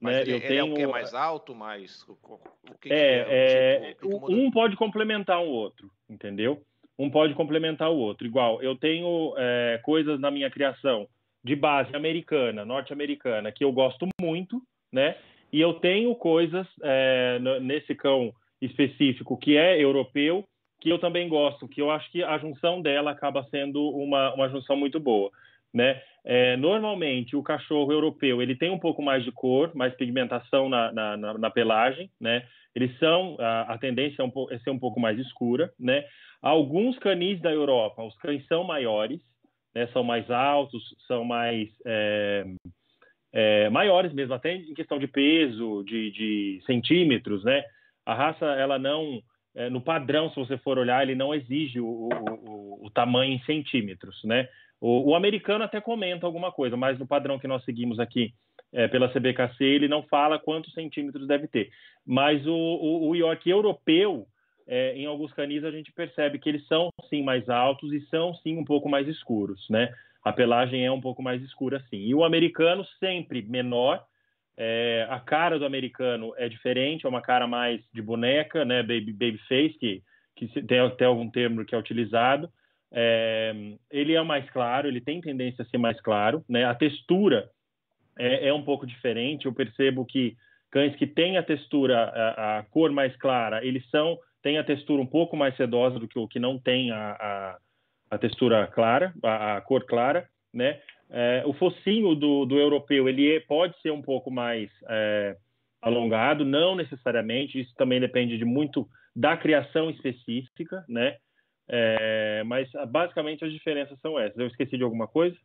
mas né? ele, eu ele tenho é o que mais alto, mais o, o- o que, que é, é, tipo- que que um pode complementar o outro, entendeu? Um pode complementar o outro. Igual, eu tenho é, coisas na minha criação de base americana, norte-americana, que eu gosto muito, né? E eu tenho coisas é, nesse cão específico que é europeu, que eu também gosto, que eu acho que a junção dela acaba sendo uma, uma junção muito boa, né? É, normalmente, o cachorro europeu ele tem um pouco mais de cor, mais pigmentação na, na, na, na pelagem, né? Eles são a, a tendência é, um, é ser um pouco mais escura, né? Alguns canis da Europa, os cães são maiores, né? São mais altos, são mais é, é, maiores mesmo, até em questão de peso, de, de centímetros, né? A raça ela não é, no padrão, se você for olhar, ele não exige o, o, o, tamanho em centímetros, né? O, o, americano até comenta alguma coisa, mas no padrão que nós seguimos aqui é, pela CBKC, ele não fala quantos centímetros deve ter. Mas o York europeu, é, em alguns canis, a gente percebe que eles são sim mais altos e são sim um pouco mais escuros, né? A pelagem é um pouco mais escura, sim. E o americano sempre menor, é, a cara do americano é diferente, é uma cara mais de boneca, né, baby, baby face, que, que tem até algum termo que é utilizado. É, ele é mais claro, ele tem tendência a ser mais claro, né? A textura é, é um pouco diferente. Eu percebo que cães que têm a textura, a, a, cor mais clara, eles são têm a textura um pouco mais sedosa do que o que não tem a, a, a textura clara, a, a cor clara, né? É, o focinho do, do, europeu ele é, pode ser um pouco mais é, alongado, não necessariamente. Isso também depende de muito da criação específica, né? É, mas basicamente as diferenças são essas. Eu esqueci de alguma coisa?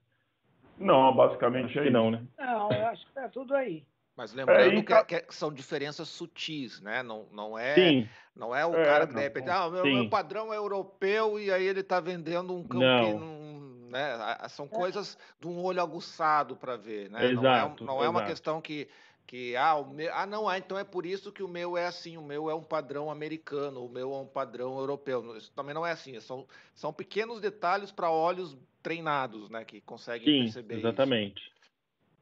Não, basicamente acho é que isso. não, né? Não, eu acho que tá tudo aí. Mas lembrando É, que, ca- que são diferenças sutis, né? Não, não é, Sim, não é o É, cara que de repente, ah, o meu, meu padrão é europeu e aí ele está vendendo um cão Não. né? São coisas de um olho aguçado para ver, né? Exato, não é, não é uma exato. questão que que ah, o meu, ah não, ah, então é por isso que o meu é assim, o meu é um padrão americano, o meu é um padrão europeu. Isso também não é assim, são, são pequenos detalhes para olhos treinados, né, que conseguem sim, perceber isso.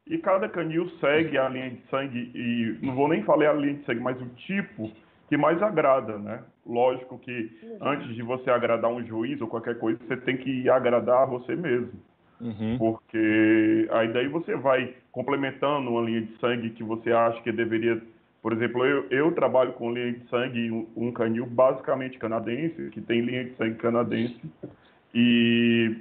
E cada canil segue a linha de sangue, e não vou nem falar a linha de sangue, mas o tipo que mais agrada, né? Lógico que antes de você agradar um juiz ou qualquer coisa, você tem que agradar você mesmo. Uhum. Porque aí daí você vai complementando uma linha de sangue que você acha que deveria. Por exemplo, eu, eu trabalho com linha de sangue, um, um canil basicamente canadense, que tem linha de sangue canadense e,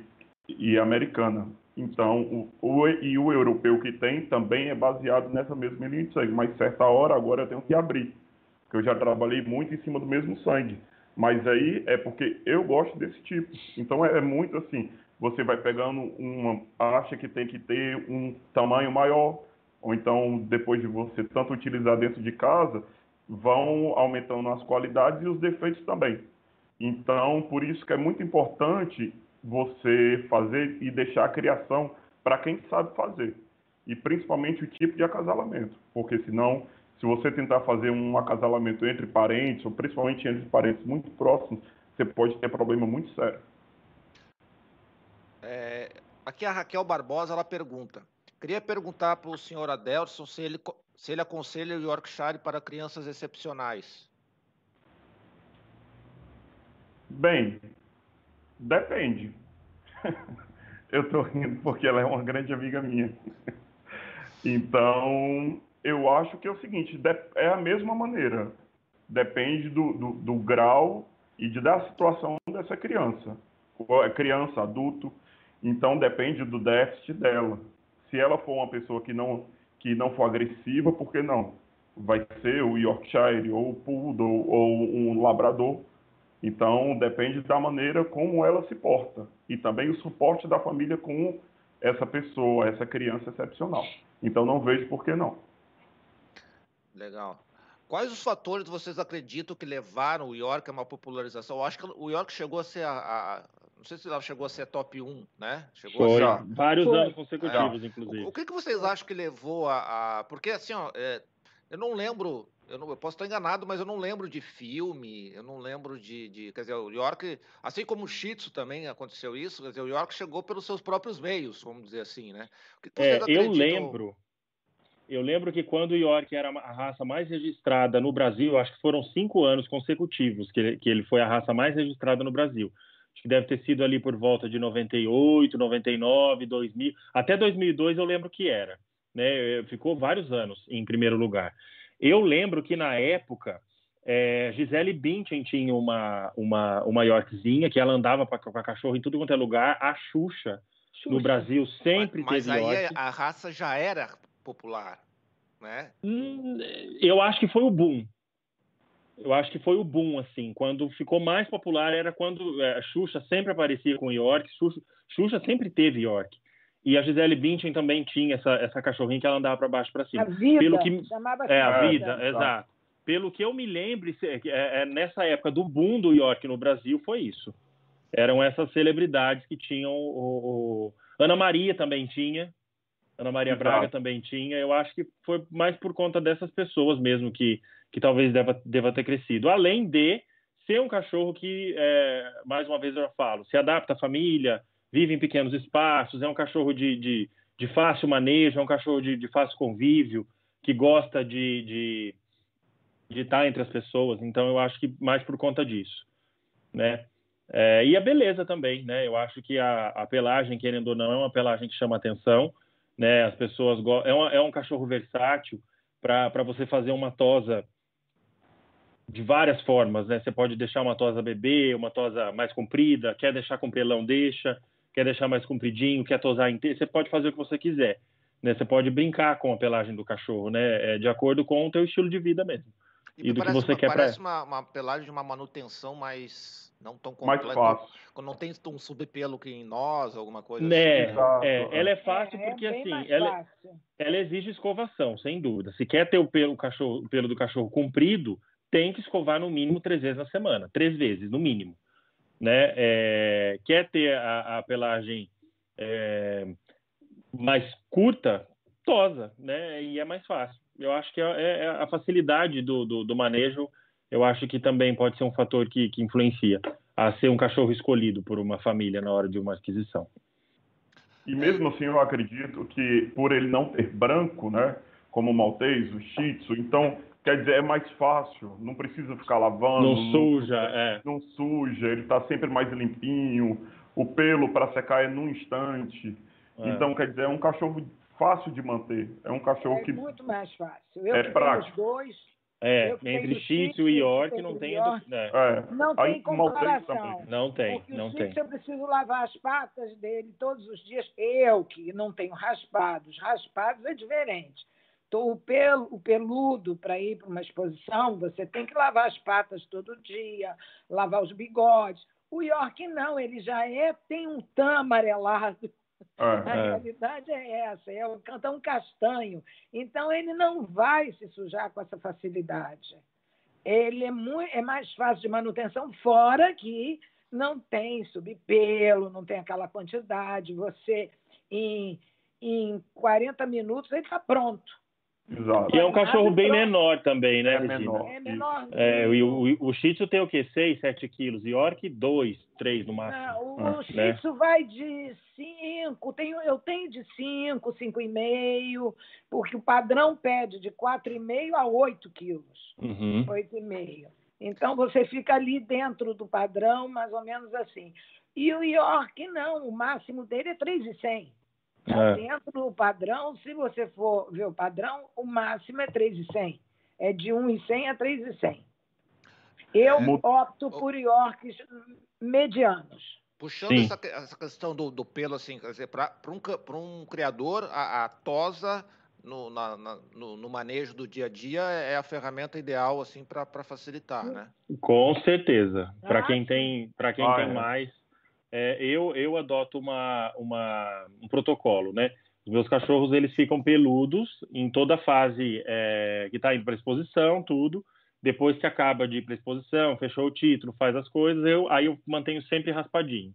e americana. Então, o, o, e o europeu que tem também é baseado nessa mesma linha de sangue. Mas certa hora agora eu tenho que abrir, porque eu já trabalhei muito em cima do mesmo sangue. Mas aí é porque eu gosto desse tipo. Então é, é muito assim, você vai pegando uma, acha que tem que ter um tamanho maior, ou então depois de você tanto utilizar dentro de casa, vão aumentando as qualidades e os defeitos também. Então, por isso que é muito importante você fazer e deixar a criação para quem sabe fazer. E principalmente o tipo de acasalamento, porque senão, se você tentar fazer um acasalamento entre parentes, ou principalmente entre parentes muito próximos, você pode ter problema muito sério. É, aqui a Raquel Barbosa ela pergunta: queria perguntar para o senhor Adelson se ele, se ele aconselha o Yorkshire para crianças excepcionais. Bem, Depende. eu estou rindo porque ela é uma grande amiga minha. então, eu acho que é o seguinte, é a mesma maneira. Depende do, do, do grau e de, da situação dessa criança. É criança, adulto. Então, depende do déficit dela. Se ela for uma pessoa que não, que não for agressiva, por que não? Vai ser o Yorkshire, ou o Poodle, ou um Labrador. Então, depende da maneira como ela se porta. E também o suporte da família com essa pessoa, essa criança excepcional. Então, não vejo por que não. Legal. Quais os fatores vocês acreditam que levaram o York a uma popularização? Eu acho que o York chegou a ser a, a não sei se ela chegou a ser top 1, né? Chegou Foi, a ser... vários Foi. anos consecutivos, é. inclusive. O, o, que, que vocês acham que levou a. a... Porque, assim, ó, é, eu não lembro. Eu, não, eu, posso estar enganado, mas eu não lembro de filme, eu não lembro de, de. Quer dizer, o York, assim como o Shih Tzu também aconteceu isso, quer dizer, o York chegou pelos seus próprios meios, vamos dizer assim, né? É, eu lembro. Eu lembro que quando o York era a raça mais registrada no Brasil, acho que foram cinco anos consecutivos que ele, que ele foi a raça mais registrada no Brasil acho que deve ter sido ali por volta de 98, 99, 2000, até 2002 eu lembro que era, né? Ficou vários anos em primeiro lugar. Eu lembro que na época é, Gisele Bündchen tinha uma uma uma Yorkzinha que ela andava com a cachorro em tudo quanto é lugar. A Xuxa, Xuxa. no Brasil sempre mas, teve mas aí York. a raça já era popular, né? Hum, eu acho que foi o boom eu acho que foi o boom, assim. Quando ficou mais popular era quando é, a Xuxa sempre aparecia com York. Xuxa, Xuxa sempre teve York. E a Gisele Bündchen também tinha essa, essa cachorrinha que ela andava para baixo para cima. A vida, Pelo que, chamava É, a vida, vida. exato. Pelo que eu me lembro, é, é, nessa época do boom do York no Brasil, foi isso. Eram essas celebridades que tinham o, o... Ana Maria também tinha, Ana Maria Braga também tinha. Eu acho que foi mais por conta dessas pessoas mesmo que que talvez deva, deva ter crescido. Além de ser um cachorro que, é, mais uma vez eu falo, se adapta à família, vive em pequenos espaços, é um cachorro de, de, de fácil manejo, é um cachorro de, de fácil convívio, que gosta de, de, estar entre as pessoas. Então, eu acho que mais por conta disso, né? É, e a beleza também, né? Eu acho que a, a, pelagem, querendo ou não, é uma pelagem que chama atenção, né? As pessoas é, uma, é um cachorro versátil para você fazer uma tosa de várias formas, né? Você pode deixar uma tosa bebê, uma tosa mais comprida, quer deixar com pelão, deixa, quer deixar mais compridinho, quer tosar inteiro, você pode fazer o que você quiser, né? Você pode brincar com a pelagem do cachorro, né? É de acordo com o teu estilo de vida mesmo. E, e do que você quer Parece pra... uma, uma pelagem de uma manutenção mais não tão. Mais fácil. Quando não tem um subpelo que em nós, alguma coisa né, assim. É, ela é fácil é, porque é assim, ela, ela exige escovação, sem dúvida. Se quer ter o pelo, o cachorro, o pelo do cachorro comprido, tem que escovar no mínimo três vezes na semana, três vezes no mínimo, né? É, quer ter a, a pelagem é, mais curta, tosa, né? E é mais fácil. Eu acho que é, é, é a facilidade do, do, do, manejo, eu acho que também pode ser um fator que, que influencia a ser um cachorro escolhido por uma família na hora de uma aquisição. E mesmo assim, eu acredito que por ele não ter branco, né, como o maltês, o shih tzu, então Quer dizer, é mais fácil, não precisa ficar lavando. Não suja, é. Não suja, ele está sempre mais limpinho. O pelo para secar é num instante. É. Então, quer dizer, é um cachorro fácil de manter. É um cachorro é que. É muito mais fácil. Eu é prático. dois. É, entre Shih Tzu e York não tem. York, é. É. Não tem Aí, comparação. Não tem, Porque não o tem. eu preciso lavar as patas dele todos os dias. Eu, que não tenho raspados. Raspados é diferente. Então, o, pelo, o peludo, para ir para uma exposição, você tem que lavar as patas todo dia, lavar os bigodes. O York não, ele já é, tem um tam amarelado. É, a é. realidade é essa, é um cantão castanho. Então, ele não vai se sujar com essa facilidade. Ele é, muito, é mais fácil de manutenção, fora que não tem subpelo, não tem aquela quantidade. Você, em, em 40 minutos, ele está pronto. Exato. E é um cachorro bem menor também, né, é Menor. É menor. É, o, o, o Shih Tzu tem o quê? 6, 7 quilos. York, 2, 3 no máximo. Não, o ah, Shih né? Tzu né? vai de 5, tenho, eu tenho de 5, 5,5, porque o padrão pede de 4,5 a 8 quilos. Uhum. 8,5. Então, você fica ali dentro do padrão, mais ou menos assim. E o York não, o máximo dele é 3,100. Tá é. Dentro do padrão, se você for ver o padrão, o máximo é 3,100. É de 1,100 a 3,100. Eu é. opto por Yorks medianos. Puxando essa, essa, questão do, do, pelo, assim, quer dizer, para um, um criador, a, a tosa no, na, na, no, no, manejo do dia a dia é a ferramenta ideal assim para facilitar, né? Com certeza. Para quem tem, para quem tem mais, é, eu, eu adoto uma, uma, um protocolo, né? Os meus cachorros eles ficam peludos em toda a fase é, que está em predisposição, tudo. Depois que acaba de predisposição, fechou o título, faz as coisas, eu aí eu mantenho sempre raspadinho,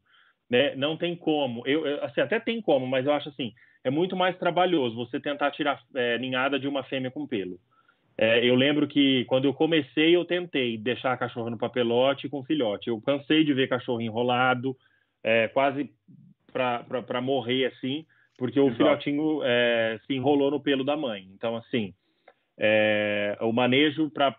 né? Não tem como, eu, eu assim até tem como, mas eu acho assim é muito mais trabalhoso você tentar tirar é, ninhada de uma fêmea com pelo. É, eu lembro que quando eu comecei, eu tentei deixar a cachorra no papelote com filhote. Eu cansei de ver cachorro enrolado, é, quase para morrer assim, porque o Exato. filhotinho é, se enrolou no pelo da mãe. Então, assim, é, o manejo para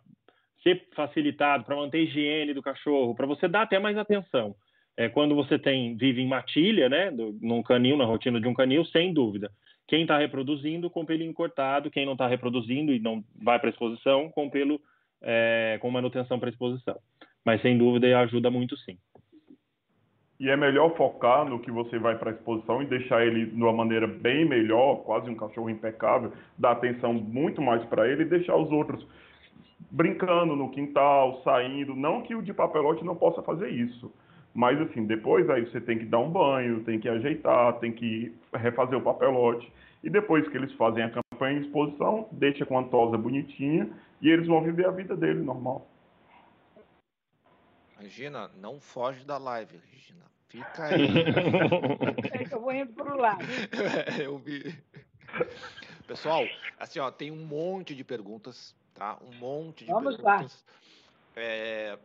ser facilitado, para manter a higiene do cachorro, para você dar até mais atenção. É, quando você tem vive em matilha, né, do, num canil, na rotina de um canil, sem dúvida. Quem está reproduzindo com pelinho cortado, quem não está reproduzindo e não vai para exposição, com pelo é, com manutenção para exposição. Mas sem dúvida ajuda muito sim. E é melhor focar no que você vai para a exposição e deixar ele de uma maneira bem melhor, quase um cachorro impecável, dar atenção muito mais para ele e deixar os outros brincando no quintal, saindo. Não que o de papelote não possa fazer isso, mas assim, depois aí você tem que dar um banho, tem que ajeitar, tem que refazer o papelote. E depois que eles fazem a campanha de exposição, deixa com a tosa bonitinha e eles vão viver a vida dele normal. Regina, não foge da live, Regina. Fica aí. eu vou indo pro lado. É, eu vi. Pessoal, assim, ó, tem um monte de perguntas, tá? Um monte de Vamos perguntas. Lá. É,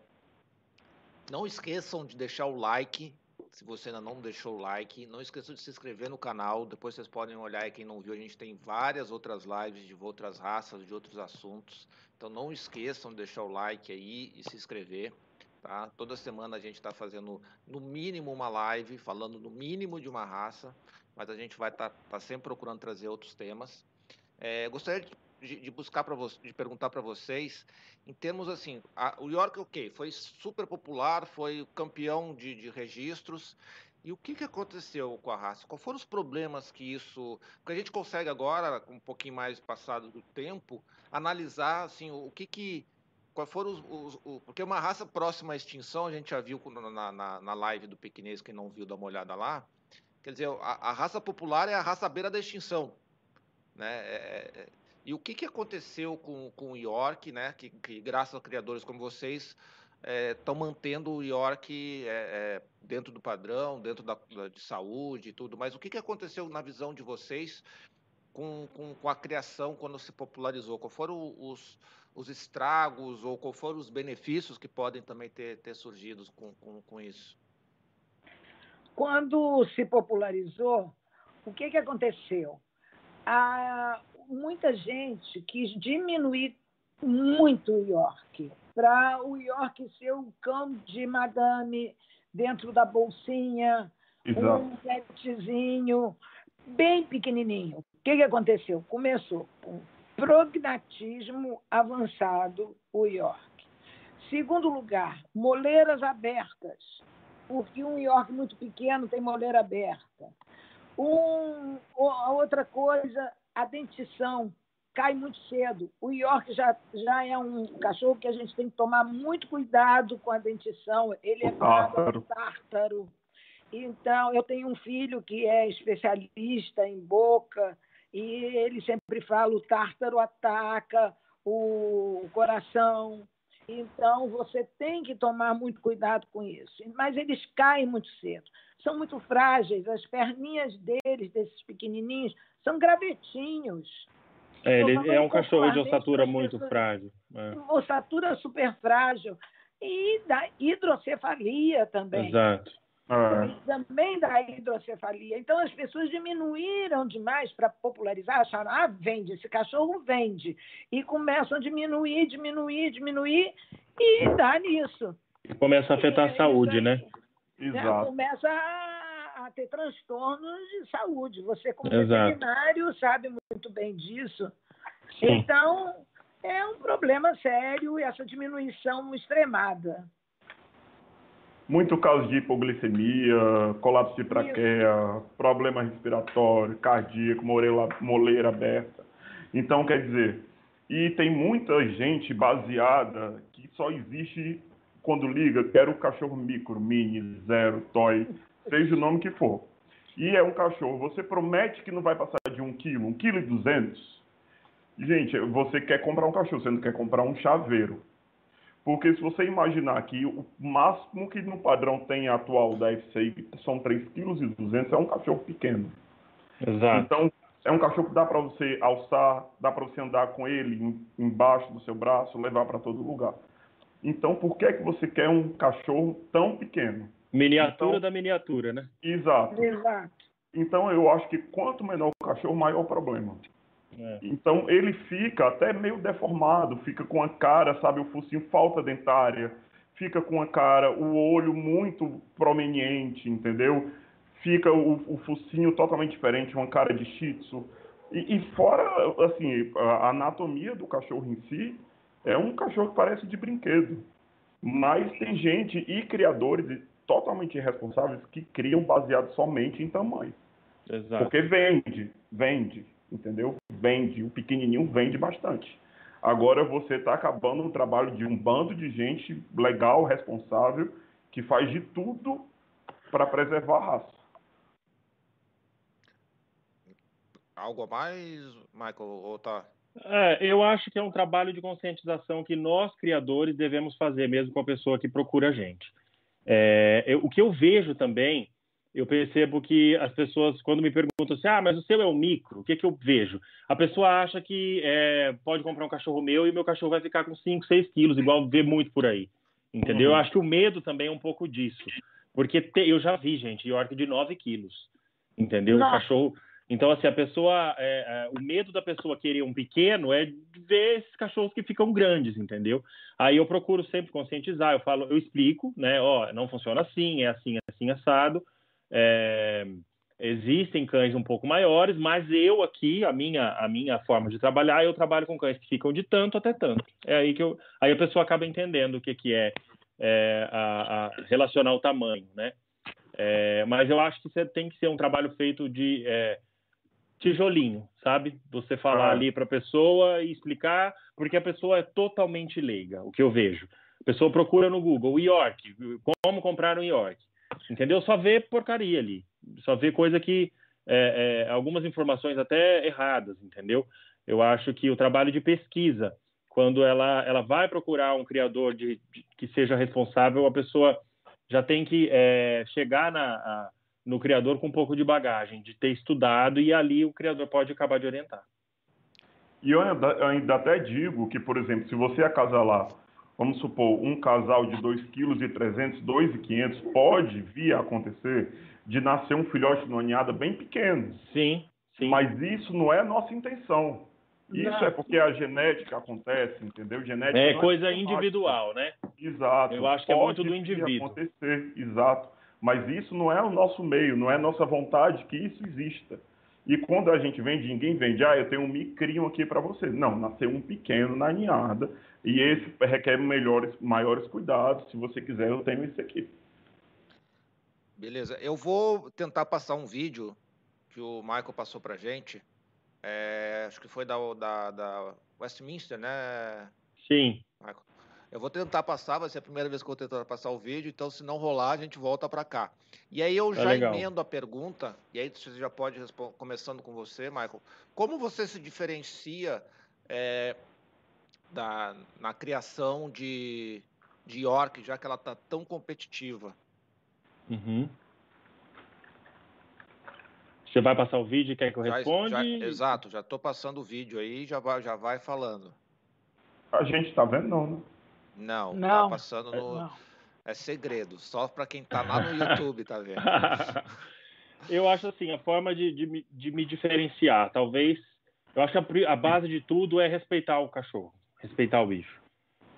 não esqueçam de deixar o like. Se você ainda não deixou o like, não esqueçam de se inscrever no canal. Depois vocês podem olhar e quem não viu, a gente tem várias outras lives de outras raças, de outros assuntos. Então não esqueçam de deixar o like aí e se inscrever. Tá? Toda semana a gente está fazendo no mínimo uma live, falando no mínimo de uma raça, mas a gente vai estar tá, tá sempre procurando trazer outros temas. É, gostaria de de, buscar para de perguntar para vocês, em termos assim, a, o York, ok, foi super popular, foi campeão de, de registros. E o que, que aconteceu com a raça? Quais foram os problemas que isso. Porque a gente consegue agora, com um pouquinho mais passado do tempo, analisar assim, o que que. Quais foram os, os, os, Porque uma raça próxima à extinção, a gente já viu na, na, na live do Pequinês, quem não viu, dá uma olhada lá. Quer dizer, a, a raça popular é a raça à beira da extinção. Né? É, é e o que, que aconteceu com, com o York, né? Que, que graças a criadores como vocês estão é, mantendo o York é, é, dentro do padrão, dentro da, de saúde e tudo. Mas o que, que aconteceu na visão de vocês com, com, com a criação quando se popularizou? Quais foram os, os estragos ou quais foram os benefícios que podem também ter, ter surgido com, com, com isso? Quando se popularizou, o que, que aconteceu? A, muita gente quis diminuir muito o York, para o York ser o cão de madame dentro da bolsinha, Exato. um petzinho bem pequenininho. O que, que aconteceu? Começou com prognatismo avançado o York. Segundo lugar, moleiras abertas, porque um York muito pequeno tem moleira aberta. Um, outra coisa, a dentição cai muito cedo. O York já, já é um cachorro que a gente tem que tomar muito cuidado com a dentição. Ele é tártaro. tártaro. Então, eu tenho um filho que é especialista em boca e ele sempre fala o tártaro ataca o coração. Então, você tem que tomar muito cuidado com isso. Mas eles caem muito cedo. São muito frágeis. As perninhas deles, desses pequenininhos, são gravetinhos. É, ele é um cachorro de ossatura muito frágil. É. Ossatura super frágil. E da hidrocefalia também. Exato. Ah. Também da hidrocefalia. Então as pessoas diminuíram demais para popularizar, acharam, ah, vende, esse cachorro vende. E começam a diminuir, diminuir, diminuir, e dá nisso. E começa a afetar e, a saúde, né? já começa a, a, ter transtornos de saúde. Você, como Exato. veterinário, sabe muito bem disso. Sim. Então, é um problema sério essa diminuição extremada. Muito caso de hipoglicemia, colapso de traqueia, problema respiratório, cardíaco, moleira, moleira aberta. Então, quer dizer, e tem muita gente baseada que só existe quando liga, quero o cachorro micro, mini, zero, toy, seja o nome que for. E é um cachorro, você promete que não vai passar de um quilo, um quilo e duzentos. Gente, você quer comprar um cachorro, você não quer comprar um chaveiro. Porque se você imaginar que o máximo que no padrão tem atual da FCI são 3,2 kg, é um cachorro pequeno. Exato. Então, é um cachorro que dá para você alçar, dá para você andar com ele embaixo do seu braço, levar para todo lugar. Então, por que que você quer um cachorro tão pequeno? Miniatura então, da miniatura, né? Exato. Exato. Então, eu acho que quanto menor o cachorro, maior o problema. É. Então, ele fica até meio deformado, fica com a cara, sabe, o focinho falta dentária, fica com a cara, o olho muito prominente, entendeu? fica o, o focinho totalmente diferente, uma cara de shih tzu. E, e, fora, assim, a anatomia do cachorro em si, é um cachorro que parece de brinquedo. Mas tem gente e criadores totalmente irresponsáveis que criam baseado somente em tamanho. Exato. Porque vende, vende, entendeu? Vende, o pequenininho vende bastante. Agora você está acabando o trabalho de um bando de gente legal, responsável, que faz de tudo para preservar a raça. Algo a mais, Michael, ou tá? É, eu acho que é um trabalho de conscientização que nós, criadores, devemos fazer, mesmo com a pessoa que procura a gente. É, eu, o que eu vejo também, eu percebo que as pessoas, quando me perguntam assim, ah, mas o seu é um micro, o que, que eu vejo? A pessoa acha que é, pode comprar um cachorro meu e meu cachorro vai ficar com 5, 6 quilos, igual vê muito por aí. Entendeu? Uhum. Eu acho que o medo também é um pouco disso. Porque te, eu já vi, gente, York de 9 quilos. Entendeu? Nossa. O cachorro então, assim, a pessoa, é, é, o medo da pessoa querer um pequeno é ver esses cachorros que ficam grandes, entendeu? Aí eu procuro sempre conscientizar, eu falo, eu explico, né? Ó, não funciona assim, é assim, é assim, assado. É, existem cães um pouco maiores, mas eu aqui, a minha, a minha forma de trabalhar, eu trabalho com cães que ficam de tanto até tanto. É aí que eu, aí a pessoa acaba entendendo o que, que é, é a, a relacionar o tamanho, né? É, mas eu acho que você tem que ser um trabalho feito de é, tijolinho, sabe? Você falar ah. ali para a pessoa e explicar, porque a pessoa é totalmente leiga, o que eu vejo. A pessoa procura no Google, York, como comprar um York. Entendeu? Só vê porcaria ali. Só vê coisa que. É, é, algumas informações até erradas, entendeu? Eu acho que o trabalho de pesquisa, quando ela, ela vai procurar um criador de, de que seja responsável, a pessoa já tem que é, chegar na. A, no criador com um pouco de bagagem, de ter estudado, e ali o criador pode acabar de orientar. E eu ainda, eu ainda até digo que, por exemplo, se você acasalar, vamos supor, um casal de 2,3 kg, 2,500, pode vir a acontecer de nascer um filhote de ninhada bem pequeno. Sim, sim. Mas isso não é a nossa intenção. Isso não. é porque a genética acontece, entendeu? Genética é coisa individual, né? Exato. Eu acho que pode é muito do indivíduo. acontecer, exato. Mas isso não é o nosso meio, não é nossa vontade que isso exista. E quando a gente vende, ninguém vende, ah, eu tenho um micrinho aqui para você. Não, nasceu um pequeno na ninhada e esse requer melhores, maiores cuidados. Se você quiser, eu tenho esse aqui. Beleza. Eu vou tentar passar um vídeo que o Michael passou para gente. É, acho que foi da, da, da Westminster, né? Sim. Michael. Eu vou tentar passar, vai ser a primeira vez que eu vou tentar passar o vídeo, então se não rolar, a gente volta para cá. E aí eu é já legal. emendo a pergunta, e aí você já pode responder, começando com você, Michael. Como você se diferencia é, da, na criação de, de York, já que ela está tão competitiva? Uhum. Você vai passar o vídeo e quer que eu responda? exato, já estou passando o vídeo aí, já vai, já vai falando. A gente está vendo não, né? Não, tá não tá passando no. Não. É segredo, só para quem tá lá no YouTube, tá vendo? eu acho assim, a forma de, de, de me diferenciar, talvez. Eu acho que a, a, base de tudo é respeitar o cachorro, respeitar o bicho.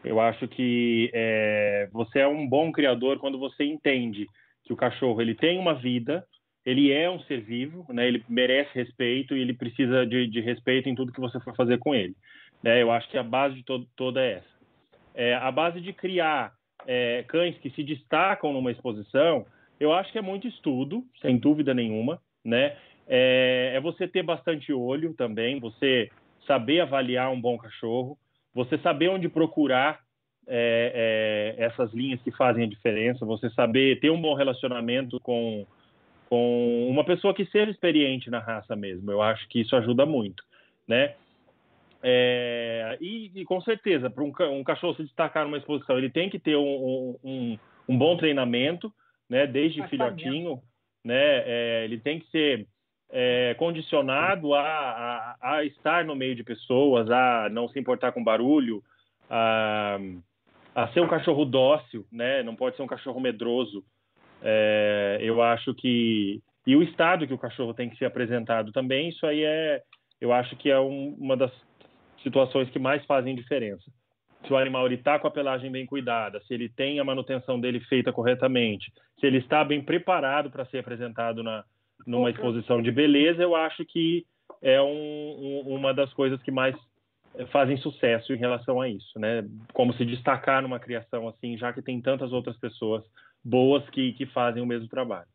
Eu acho que é, você é um bom criador quando você entende que o cachorro ele tem uma vida, ele é um ser vivo, né? Ele merece respeito e ele precisa de, de respeito em tudo que você for fazer com ele. Né? Eu acho que a base de to toda é essa. É, a base de criar é, cães que se destacam numa exposição, eu acho que é muito estudo, sem dúvida nenhuma, né? É, é você ter bastante olho também, você saber avaliar um bom cachorro, você saber onde procurar é, é, essas linhas que fazem a diferença, você saber ter um bom relacionamento com, com uma pessoa que seja experiente na raça mesmo. Eu acho que isso ajuda muito, né? É, e, e, com certeza, para um, um, cachorro se destacar numa exposição, ele tem que ter um, um, um bom treinamento, né? Desde filhotinho, né? É, ele tem que ser é, condicionado a, a, a, estar no meio de pessoas, a não se importar com barulho, a, a ser um cachorro dócil, né? Não pode ser um cachorro medroso. É, eu acho que e o estado que o cachorro tem que ser apresentado também, isso aí é, eu acho que é um, uma das situações que mais fazem diferença. Se o animal está com a pelagem bem cuidada, se ele tem a manutenção dele feita corretamente, se ele está bem preparado para ser apresentado na, numa exposição de beleza, eu acho que é um, um, uma das coisas que mais eh, fazem sucesso em relação a isso, né? Como se destacar numa criação assim, já que tem tantas outras pessoas boas que, que fazem o mesmo trabalho.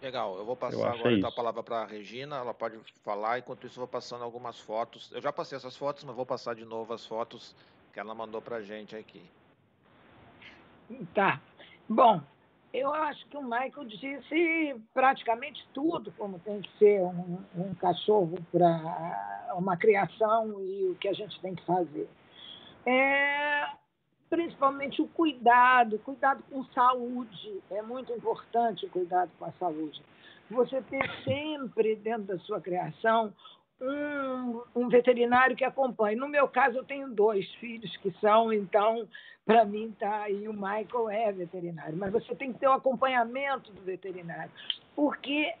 Legal, eu vou passar eu agora então, a palavra para a Regina, ela pode falar, enquanto isso eu vou passando algumas fotos. Eu já passei essas fotos, mas vou passar de novo as fotos que ela mandou para a gente aqui. Tá. Bom, eu acho que o Michael disse praticamente tudo como tem que ser um, um cachorro para uma criação e o que a gente tem que fazer. É, principalmente o cuidado, cuidado com saúde. É muito importante o cuidado com a saúde. Você ter sempre dentro da sua criação um, um, veterinário que acompanhe. No meu caso, eu tenho dois filhos que são, então, para mim, tá aí o Michael é veterinário. Mas você tem que ter o acompanhamento do veterinário, porque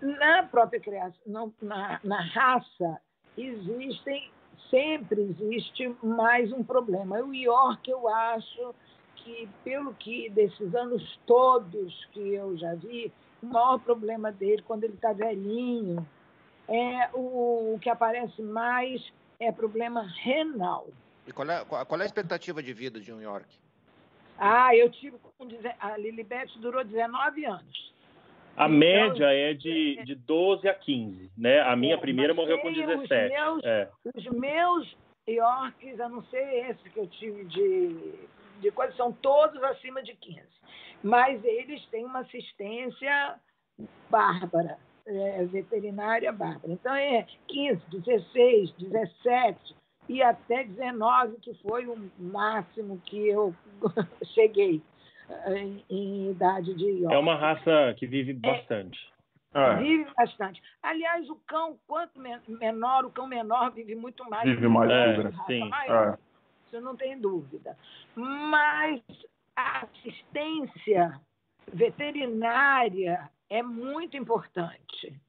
na própria criação, na, na raça, existem, sempre existe mais um problema. O York, eu acho que, pelo que desses anos todos que eu já vi, o maior problema dele, quando ele está velhinho, é, o, o que aparece mais é problema renal. E qual é, qual é a expectativa de vida de New York? Ah, eu tive com a Lilibet durou 19 anos. A então, média é de, é, de 12 a 15, né? A minha é, primeira morreu com 17. Os meus, é. os meus Yorks, a não ser esse que eu tive de, de coisa, são todos acima de 15. Mas eles têm uma assistência bárbara é, veterinária bárbara. Então é 15, 16, 17 e até 19, que foi o máximo que eu cheguei é, em, em idade de York. É uma raça que vive é. bastante. É, vive bastante. Aliás, o cão, quanto menor, o cão menor vive muito mais. Vive mais, é, sim. Maior. Isso não tem dúvida. Mas a assistência veterinária é muito importante.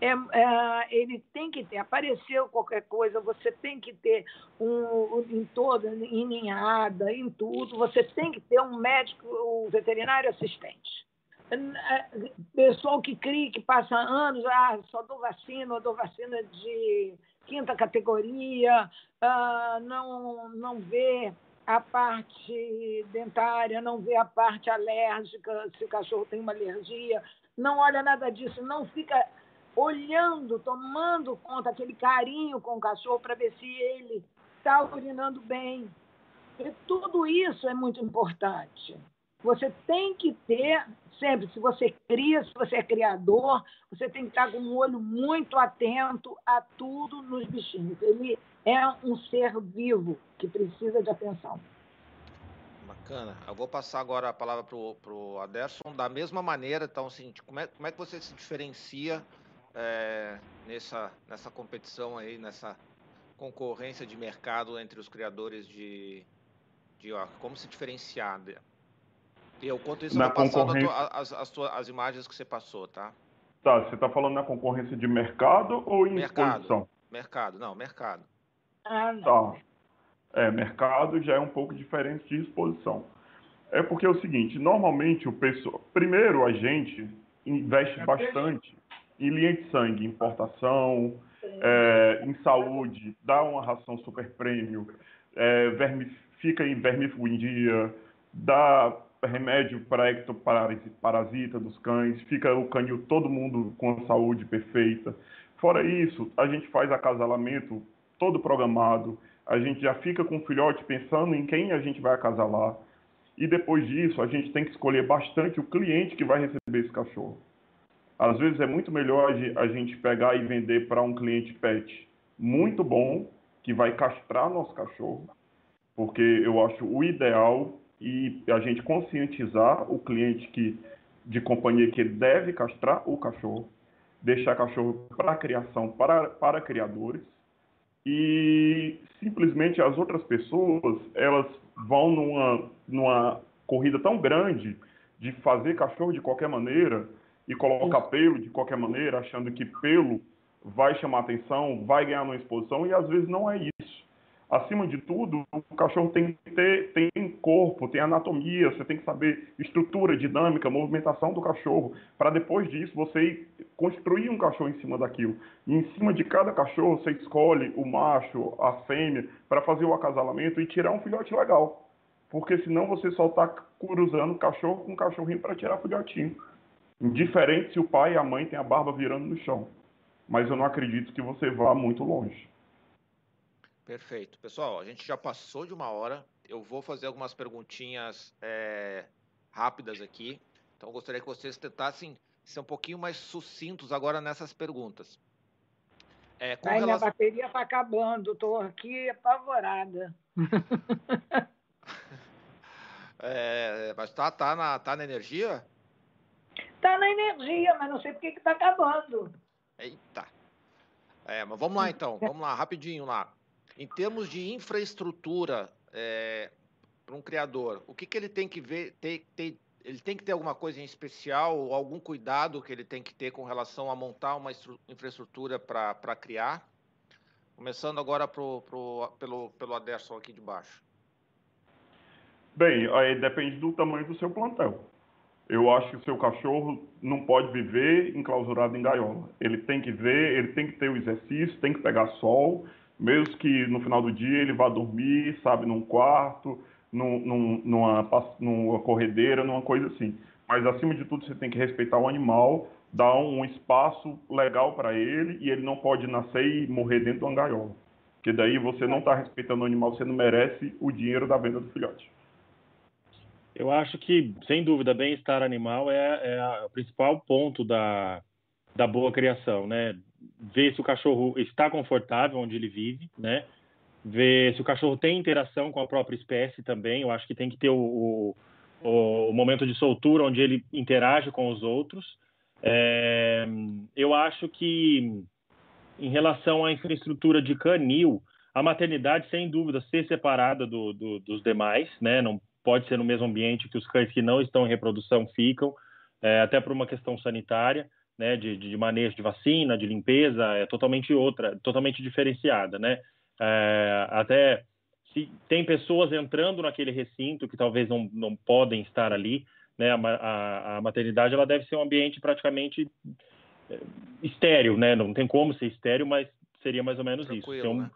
É, é, ele tem que ter, apareceu qualquer coisa, você tem que ter um, um, em toda, em ninhada, em tudo, você tem que ter um médico, um veterinário assistente. Pessoal que cria, que passa anos, ah, só dou vacina, ou dou vacina de quinta categoria, ah, não, não vê a parte dentária, não vê a parte alérgica, se o cachorro tem uma alergia, não olha nada disso, não fica olhando, tomando conta, aquele carinho com o cachorro para ver se ele está urinando bem. E tudo isso é muito importante. Você tem que ter, sempre, se você cria, se você é criador, você tem que estar com um olho muito atento a tudo nos bichinhos. Ele é um ser vivo que precisa de atenção. Bacana. Eu vou passar agora a palavra para o Aderson. Da mesma maneira, então, assim, como é, como é que você se diferencia é, nessa, nessa competição aí, nessa concorrência de mercado entre os criadores de, de York? Como se diferenciar? Eu conto isso na tá passando as, as, as, imagens que você passou, tá? Tá, você está falando na concorrência de mercado ou em mercado, exposição? Mercado, não, mercado. Ah, não. Tá. É, mercado já é um pouco diferente de exposição. É porque é o seguinte, normalmente o pessoal, primeiro a gente investe bastante em linha de sangue, importação, é, em saúde, dá uma ração super prêmio, é, verme, fica em vermífugo em dia, dá remédio para ectoparasita dos cães, fica o canil todo mundo com a saúde perfeita. Fora isso, a gente faz acasalamento todo programado, a gente já fica com o filhote pensando em quem a gente vai acasalar. E depois disso, a gente tem que escolher bastante o cliente que vai receber esse cachorro. Às vezes é muito melhor a gente pegar e vender para um cliente pet muito bom, que vai castrar nosso cachorro, porque eu acho o ideal e a gente conscientizar o cliente que de companhia que deve castrar o cachorro, deixar cachorro para criação para, para criadores e simplesmente as outras pessoas elas vão numa, numa corrida tão grande de fazer cachorro de qualquer maneira e colocar pelo de qualquer maneira, achando que pelo vai chamar atenção, vai ganhar uma exposição, e às vezes não é isso. Acima de tudo, o cachorro tem que ter tem corpo, tem anatomia, você tem que saber estrutura, dinâmica, movimentação do cachorro, para depois disso você construir um cachorro em cima daquilo. E em cima de cada cachorro você escolhe o macho, a fêmea, para fazer o acasalamento e tirar um filhote legal. Porque senão você só está cruzando cachorro com cachorrinho para tirar filhotinho. Indiferente se o pai e a mãe têm a barba virando no chão. Mas eu não acredito que você vá muito longe. Perfeito. Pessoal, a gente já passou de uma hora. Eu vou fazer algumas perguntinhas é, rápidas aqui. Então, gostaria que vocês tentassem ser um pouquinho mais sucintos agora nessas perguntas. É, Ai, relação... Minha bateria está acabando. Estou aqui apavorada. é, mas tá, tá, na, tá na energia? Está na energia, mas não sei por que está acabando. Eita. É, mas vamos lá então, vamos lá, rapidinho lá. Em termos de infraestrutura é, para um criador, o que, que ele tem que ver? Ele tem que ter alguma coisa em especial, ou algum cuidado que ele tem que ter com relação a montar uma infraestrutura para criar? Começando agora pro, pro, pelo, pelo Aderson aqui de baixo. Bem, aí depende do tamanho do seu plantel. Eu acho que o seu cachorro não pode viver enclausurado em gaiola. Ele tem que ver, ele tem que ter o exercício, tem que pegar sol, mesmo que no final do dia ele vá dormir, sabe, num quarto, num, num, numa, numa corredeira, numa coisa assim. Mas acima de tudo você tem que respeitar o animal, dar um espaço legal para ele e ele não pode nascer e morrer dentro de uma gaiola. Porque daí você não está respeitando o animal, você não merece o dinheiro da venda do filhote. Eu acho que, sem dúvida, bem-estar animal é, é o principal ponto da, da boa criação, né? Ver se o cachorro está confortável onde ele vive, né? Ver se o cachorro tem interação com a própria espécie também. Eu acho que tem que ter o, o, o momento de soltura onde ele interage com os outros. É, eu acho que, em relação à infraestrutura de canil, a maternidade, sem dúvida, ser separada do, do, dos demais, né? Não pode ser no mesmo ambiente que os cães que não estão em reprodução ficam, é, até por uma questão sanitária, né, de, de, manejo de vacina, de limpeza, é totalmente outra, totalmente diferenciada, né? É, até se tem pessoas entrando naquele recinto que talvez não, não podem estar ali, né? A, a, a maternidade ela deve ser um ambiente praticamente é, estéreo, né? Não tem como ser estéreo, mas seria mais ou menos Tranquilo, isso. Um, né?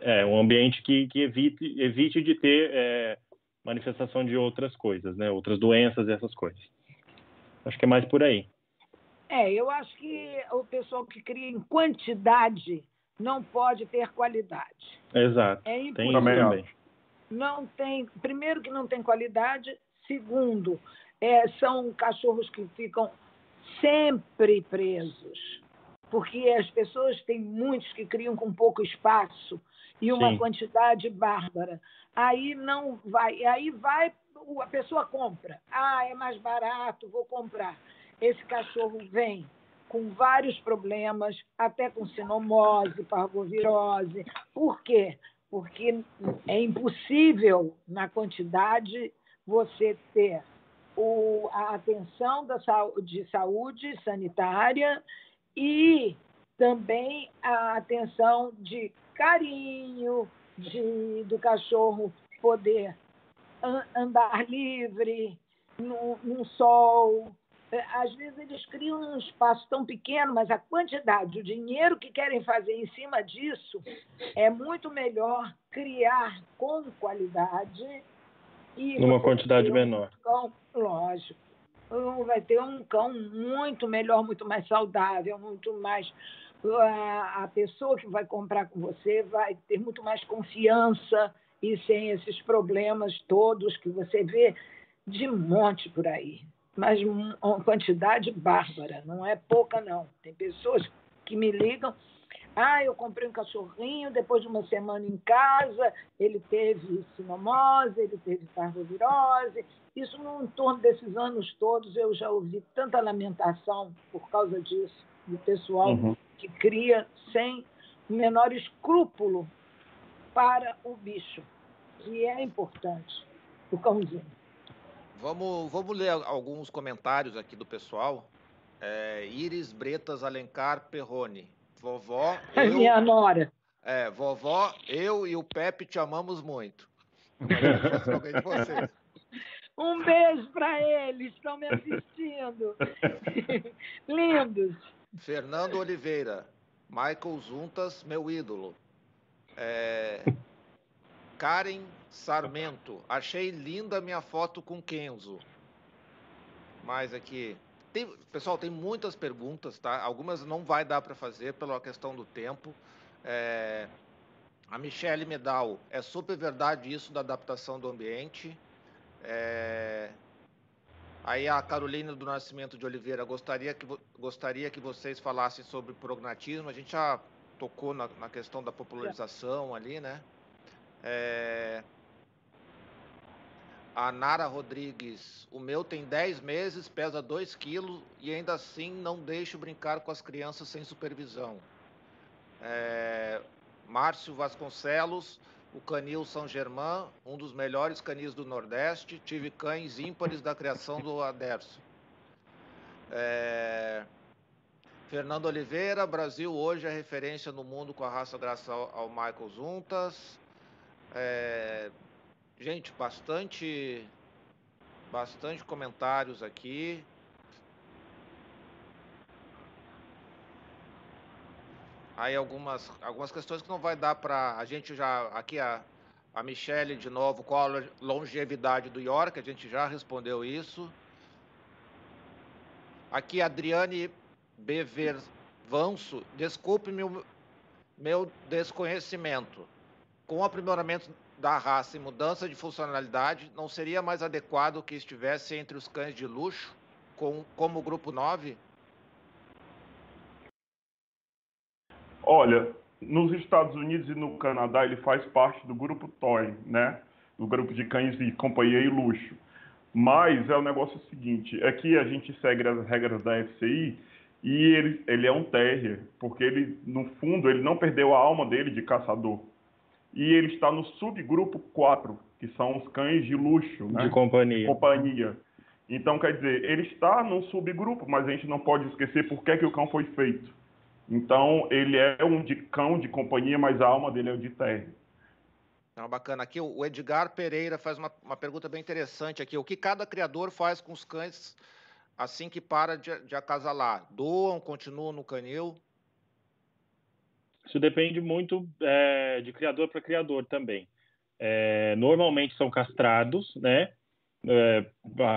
É um ambiente que, que evite, evite de ter é, manifestação de outras coisas, né? Outras doenças e essas coisas. Acho que é mais por aí. É, eu acho que o pessoal que cria em quantidade não pode ter qualidade. Exato. É impossível. Tem também. Não tem, primeiro que não tem qualidade, segundo, é, são cachorros que ficam sempre presos, porque as pessoas têm muitos que criam com pouco espaço e uma Sim. quantidade bárbara. Aí não vai, aí vai, a pessoa compra. Ah, é mais barato, vou comprar. Esse cachorro vem com vários problemas, até com sinomose, parvovirose. Por quê? Porque é impossível, na quantidade, você ter o, a atenção da de saúde sanitária e também a atenção de carinho, de, do cachorro poder andar livre, no, no sol. É, às vezes eles criam um espaço tão pequeno, mas a quantidade, o dinheiro que querem fazer em cima disso é muito melhor criar com qualidade e numa quantidade um menor. Cão, lógico. Vai ter um cão muito melhor, muito mais saudável, muito mais a, a pessoa que vai comprar com você vai ter muito mais confiança e sem esses problemas todos que você vê de monte por aí. Mas uma quantidade bárbara, não é pouca, não. Tem pessoas que me ligam. Ah, eu comprei um cachorrinho, depois de uma semana em casa, ele teve sinomose, ele teve parvovirose. Isso, no entorno desses anos todos, eu já ouvi tanta lamentação por causa disso, do pessoal uhum. que cria sem o menor escrúpulo para o bicho, que é importante, o cãozinho. Vamos, vamos ler alguns comentários aqui do pessoal. É, Iris Bretas Alencar Perrone. Vovó. Eu, minha nora. É, vovó, eu e o Pepe te amamos muito. Um beijo para eles, estão me assistindo. Lindos. Fernando Oliveira, Michael Zuntas, meu ídolo. É, Karen Sarmento, achei linda minha foto com Kenzo. Mais aqui. Tem, pessoal, tem muitas perguntas, tá? Algumas não vai dar para fazer pela questão do tempo. É, a Michelle Medal, é super verdade isso da adaptação do ambiente. É, aí a Carolina do Nascimento de Oliveira, gostaria que, gostaria que vocês falassem sobre prognatismo. A gente já tocou na, na questão da popularização ali, né? É, a Nara Rodrigues, o meu tem 10 meses, pesa 2 quilos e ainda assim não deixo brincar com as crianças sem supervisão. É, Márcio Vasconcelos, o canil São Germain, um dos melhores canis do Nordeste. Tive cães ímpares da criação do Aderso. É, Fernando Oliveira, Brasil hoje é referência no mundo com a raça graças ao, Michael Zuntas. É, Gente, bastante, bastante comentários aqui. Aí algumas, algumas questões que não vai dar para a gente já aqui a, a Michele de novo, qual a longevidade do York, a gente já respondeu isso. Aqui Adriane Bevervanso, desculpe meu, meu desconhecimento. Com o aprimoramento da raça e mudança de funcionalidade, não seria mais adequado que estivesse entre os cães de luxo, com, como o grupo 9? Olha, nos Estados Unidos e no Canadá ele faz parte do grupo Toy, né? Do grupo de cães de companhia e luxo. Mas é o negócio seguinte, é que a gente segue as regras da FCI e ele, ele é um terrier, porque ele, no fundo, ele não perdeu a alma dele de caçador e ele está no subgrupo 4, que são os cães de luxo, né? De companhia. companhia. Então, quer dizer, ele está num subgrupo, mas a gente não pode esquecer por que, que o cão foi feito. Então, ele é um de cão de companhia, mas a alma dele é o de terra. Então, bacana. Aqui o Edgar Pereira faz uma, uma pergunta bem interessante aqui. O que cada criador faz com os cães assim que para de, de acasalar? Doam, continuam no canil? Isso depende muito é, de criador para criador também. É, normalmente são castrados, né? É,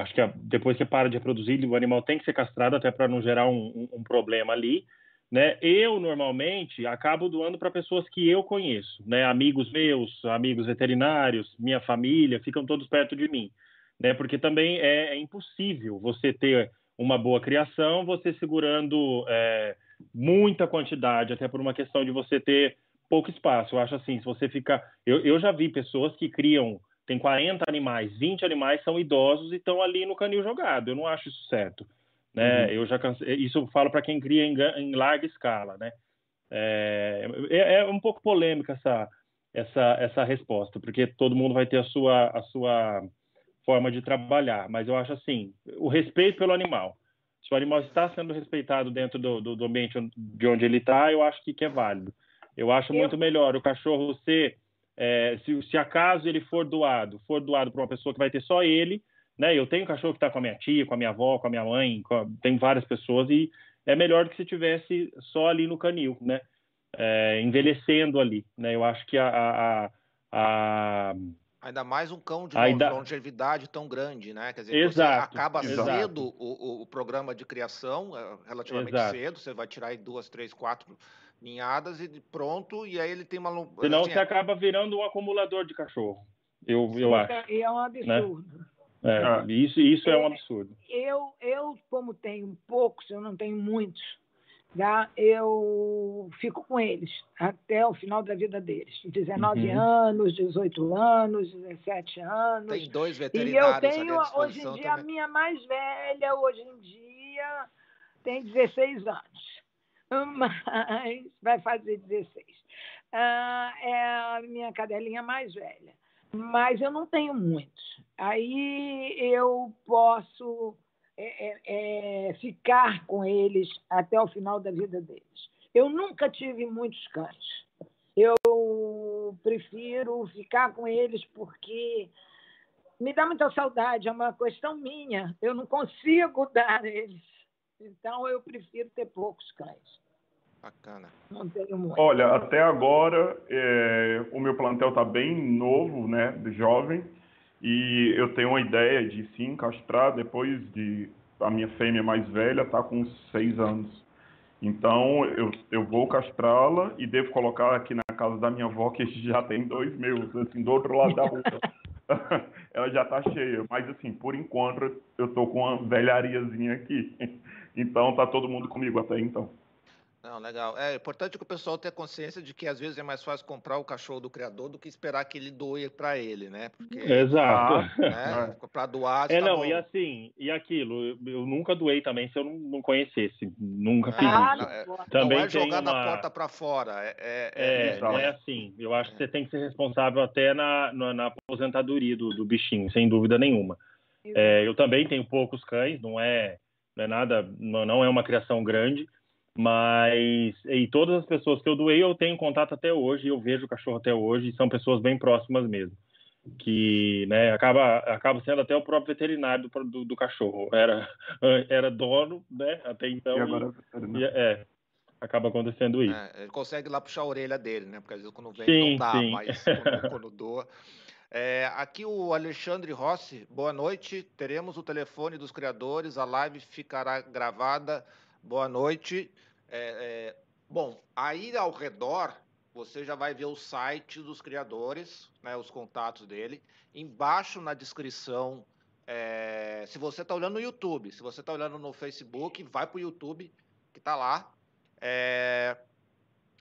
acho que depois que para de reproduzir, o animal tem que ser castrado até para não gerar um, um, um, problema ali. Né? Eu normalmente acabo doando para pessoas que eu conheço, né? Amigos meus, amigos veterinários, minha família, ficam todos perto de mim, né? Porque também é, é impossível você ter uma boa criação, você segurando é, muita quantidade, até por uma questão de você ter pouco espaço. Eu acho assim, se você ficar. Eu, eu já vi pessoas que criam, tem 40 animais, 20 animais são idosos e estão ali no canil jogado. Eu não acho isso certo. Né? Uhum. Eu já canse... Isso eu falo para quem cria em, em, larga escala. Né? É, é, é, um pouco polêmica essa, essa, essa resposta, porque todo mundo vai ter a sua, a sua forma de trabalhar. Mas eu acho assim: o respeito pelo animal se o animal está sendo respeitado dentro do, do, do ambiente de onde ele está, eu acho que, que, é válido. Eu acho muito melhor o cachorro ser é, se, se acaso ele for doado, for doado para uma pessoa que vai ter só ele, né? Eu tenho um cachorro que está com a minha tia, com a minha avó, com a minha mãe, a, tem várias pessoas e é melhor do que se tivesse só ali no canil, né? É, envelhecendo ali, né? Eu acho que a, a, a Ainda mais um cão de Ainda... longevidade tão grande, né? Quer dizer, exato, você acaba exato. cedo o, o, programa de criação, é, relativamente exato. cedo, você vai tirar aí duas, três, quatro ninhadas e pronto, e aí ele tem uma... Senão assim, você é... acaba virando um acumulador de cachorro, eu, eu acho. E é um absurdo. Né? É, ah. Isso, isso é um absurdo. Eu, eu, como tenho poucos, eu não tenho muitos, tá? eu fico com eles até o final da vida deles. 19 uhum. anos, 18 anos, 17 anos. Tem dois veterinários. E eu tenho, hoje em dia, também. a minha mais velha, hoje em dia, tem 16 anos. Mas vai fazer 16. Ah, é a minha cadelinha mais velha mas eu não tenho muitos. Aí eu posso é, é, é, ficar com eles até o final da vida deles. Eu nunca tive muitos cães. Eu prefiro ficar com eles porque me dá muita saudade, é uma questão minha. Eu não consigo dar eles. Então eu prefiro ter poucos cães. Bacana. Não tenho muito. Olha, até agora é, o meu plantel está bem novo, né, jovem, e eu tenho uma ideia de sim castrar depois de a minha fêmea mais velha está com seis anos. Então eu, eu vou castrá-la e devo colocar aqui na casa da minha avó que já tem dois meus, assim, do outro lado da rua. Ela já está cheia, mas assim, por enquanto eu tô com uma velhariazinha aqui. Então tá todo mundo comigo até então. Não, legal. É importante que o pessoal tenha consciência de que às vezes é mais fácil comprar o cachorro do criador do que esperar que ele doe para ele, né? Porque, Exato. Né, para doar. É, tá não, bom. e assim, e aquilo, eu nunca doei também se eu não, não conhecesse. Nunca fiz ah, isso. É, também não é jogar uma... da porta para fora. É, é, é, é não é assim. Eu acho que você tem que ser responsável até na, na, na aposentadoria do, do bichinho, sem dúvida nenhuma. É, eu também tenho poucos cães, não é, não é nada, não é uma criação grande mas e todas as pessoas que eu doei eu tenho contato até hoje, eu vejo o cachorro até hoje, e são pessoas bem próximas mesmo. Que né, acaba, acaba sendo até o próprio veterinário do, do, do cachorro. Era, era dono, né? Até então. E agora e, é, acaba acontecendo isso. É, ele consegue lá puxar a orelha dele, né? Porque às vezes quando vem sim, não dá, sim. mas quando, quando doa. É, aqui o Alexandre Rossi, boa noite. Teremos o telefone dos criadores, a live ficará gravada Boa noite. É, é, bom, aí ao redor você já vai ver o site dos criadores, né, os contatos dele. Embaixo na descrição, é, se você está olhando no YouTube, se você está olhando no Facebook, vai para o YouTube, que está lá. É,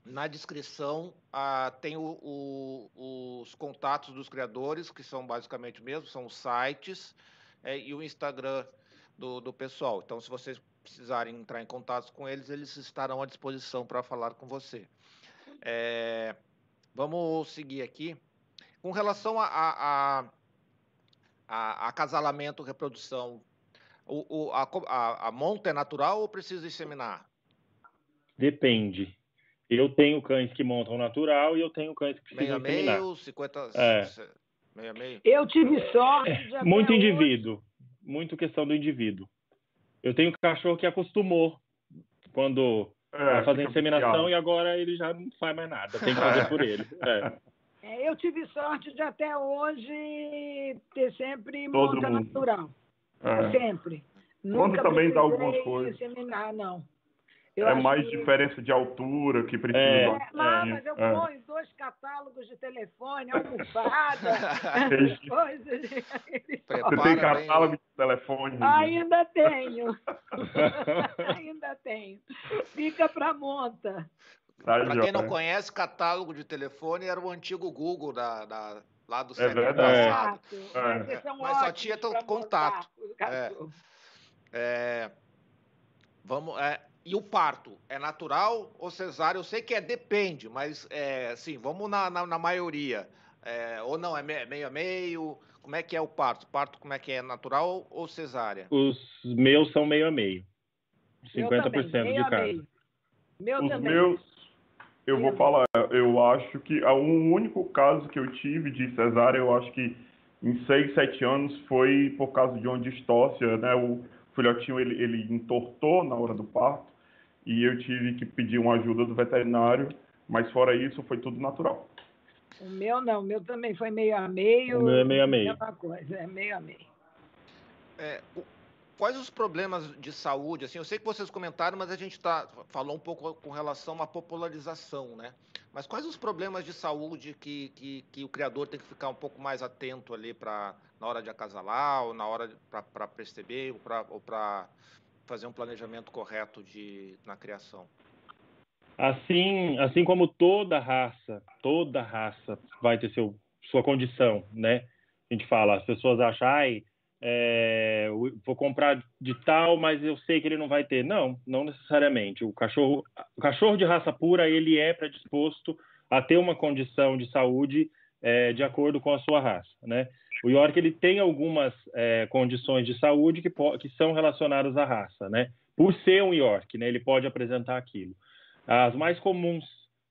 na descrição ah, tem o, o, os contatos dos criadores, que são basicamente mesmo, são os sites, é, e o Instagram do, do pessoal. Então, se vocês precisarem entrar em contato com eles, eles estarão à disposição para falar com você. É, vamos seguir aqui. Com relação a, a, a, a acasalamento, reprodução, o, o, a, a monta é natural ou precisa inseminar? Depende. Eu tenho cães que montam natural e eu tenho cães que precisam meio inseminar. Meio, 50... É. Meio a meio? Eu tive sorte de Muito indivíduo. Hoje... Muito questão do indivíduo. Eu tenho um cachorro que acostumou quando é, a fazer inseminação e agora ele já não faz mais nada. Tem que fazer por ele. É. É, eu tive sorte de até hoje ter sempre Todo monta mundo. natural. É. Sempre. Quando Nunca também dá algumas coisas. Inseminar, não. Eu é mais que... diferença de altura que precisa. É, é, mas eu é. ponho dois catálogos de telefone, almofada, coisas. Você tem catálogo de telefone? Ainda tenho. Ainda tenho. Fica para monta. Tá para quem não conhece, catálogo de telefone era o antigo Google da, da lá do é século passado. É. Mas só tinha contato. É. é. Vamos, é, e o parto é natural ou cesárea? Eu sei que é depende, mas é, assim, vamos na, na, na maioria. É, ou não, é meio a meio? Como é que é o parto? Parto como é que é? Natural ou cesárea? Os meus são meio a meio. 50% de cada. Meu Os também. meus Eu vou falar, eu acho que o único caso que eu tive de cesárea, eu acho que em 6, 7 anos foi por causa de uma distócia, né? O filhotinho ele, ele entortou na hora do parto e eu tive que pedir uma ajuda do veterinário, mas fora isso foi tudo natural. O meu não, o meu também foi meio a meio. O meu é meio a meio. Mesma coisa, é meio a meio. É, quais os problemas de saúde? Assim, eu sei que vocês comentaram, mas a gente tá, falou um pouco com relação à popularização, né? Mas quais os problemas de saúde que, que, que o criador tem que ficar um pouco mais atento ali para na hora de acasalar ou na hora para perceber ou para fazer um planejamento correto de na criação? Assim, assim como toda raça, toda raça vai ter seu, sua condição, né? A gente fala, as pessoas acham, ai, é, vou comprar de tal, mas eu sei que ele não vai ter. Não, não necessariamente. O cachorro, o cachorro de raça pura, ele é predisposto a ter uma condição de saúde é, de acordo com a sua raça, né? O York ele tem algumas é, condições de saúde que, que são relacionadas à raça, né? Por ser um York, né? Ele pode apresentar aquilo. As mais comuns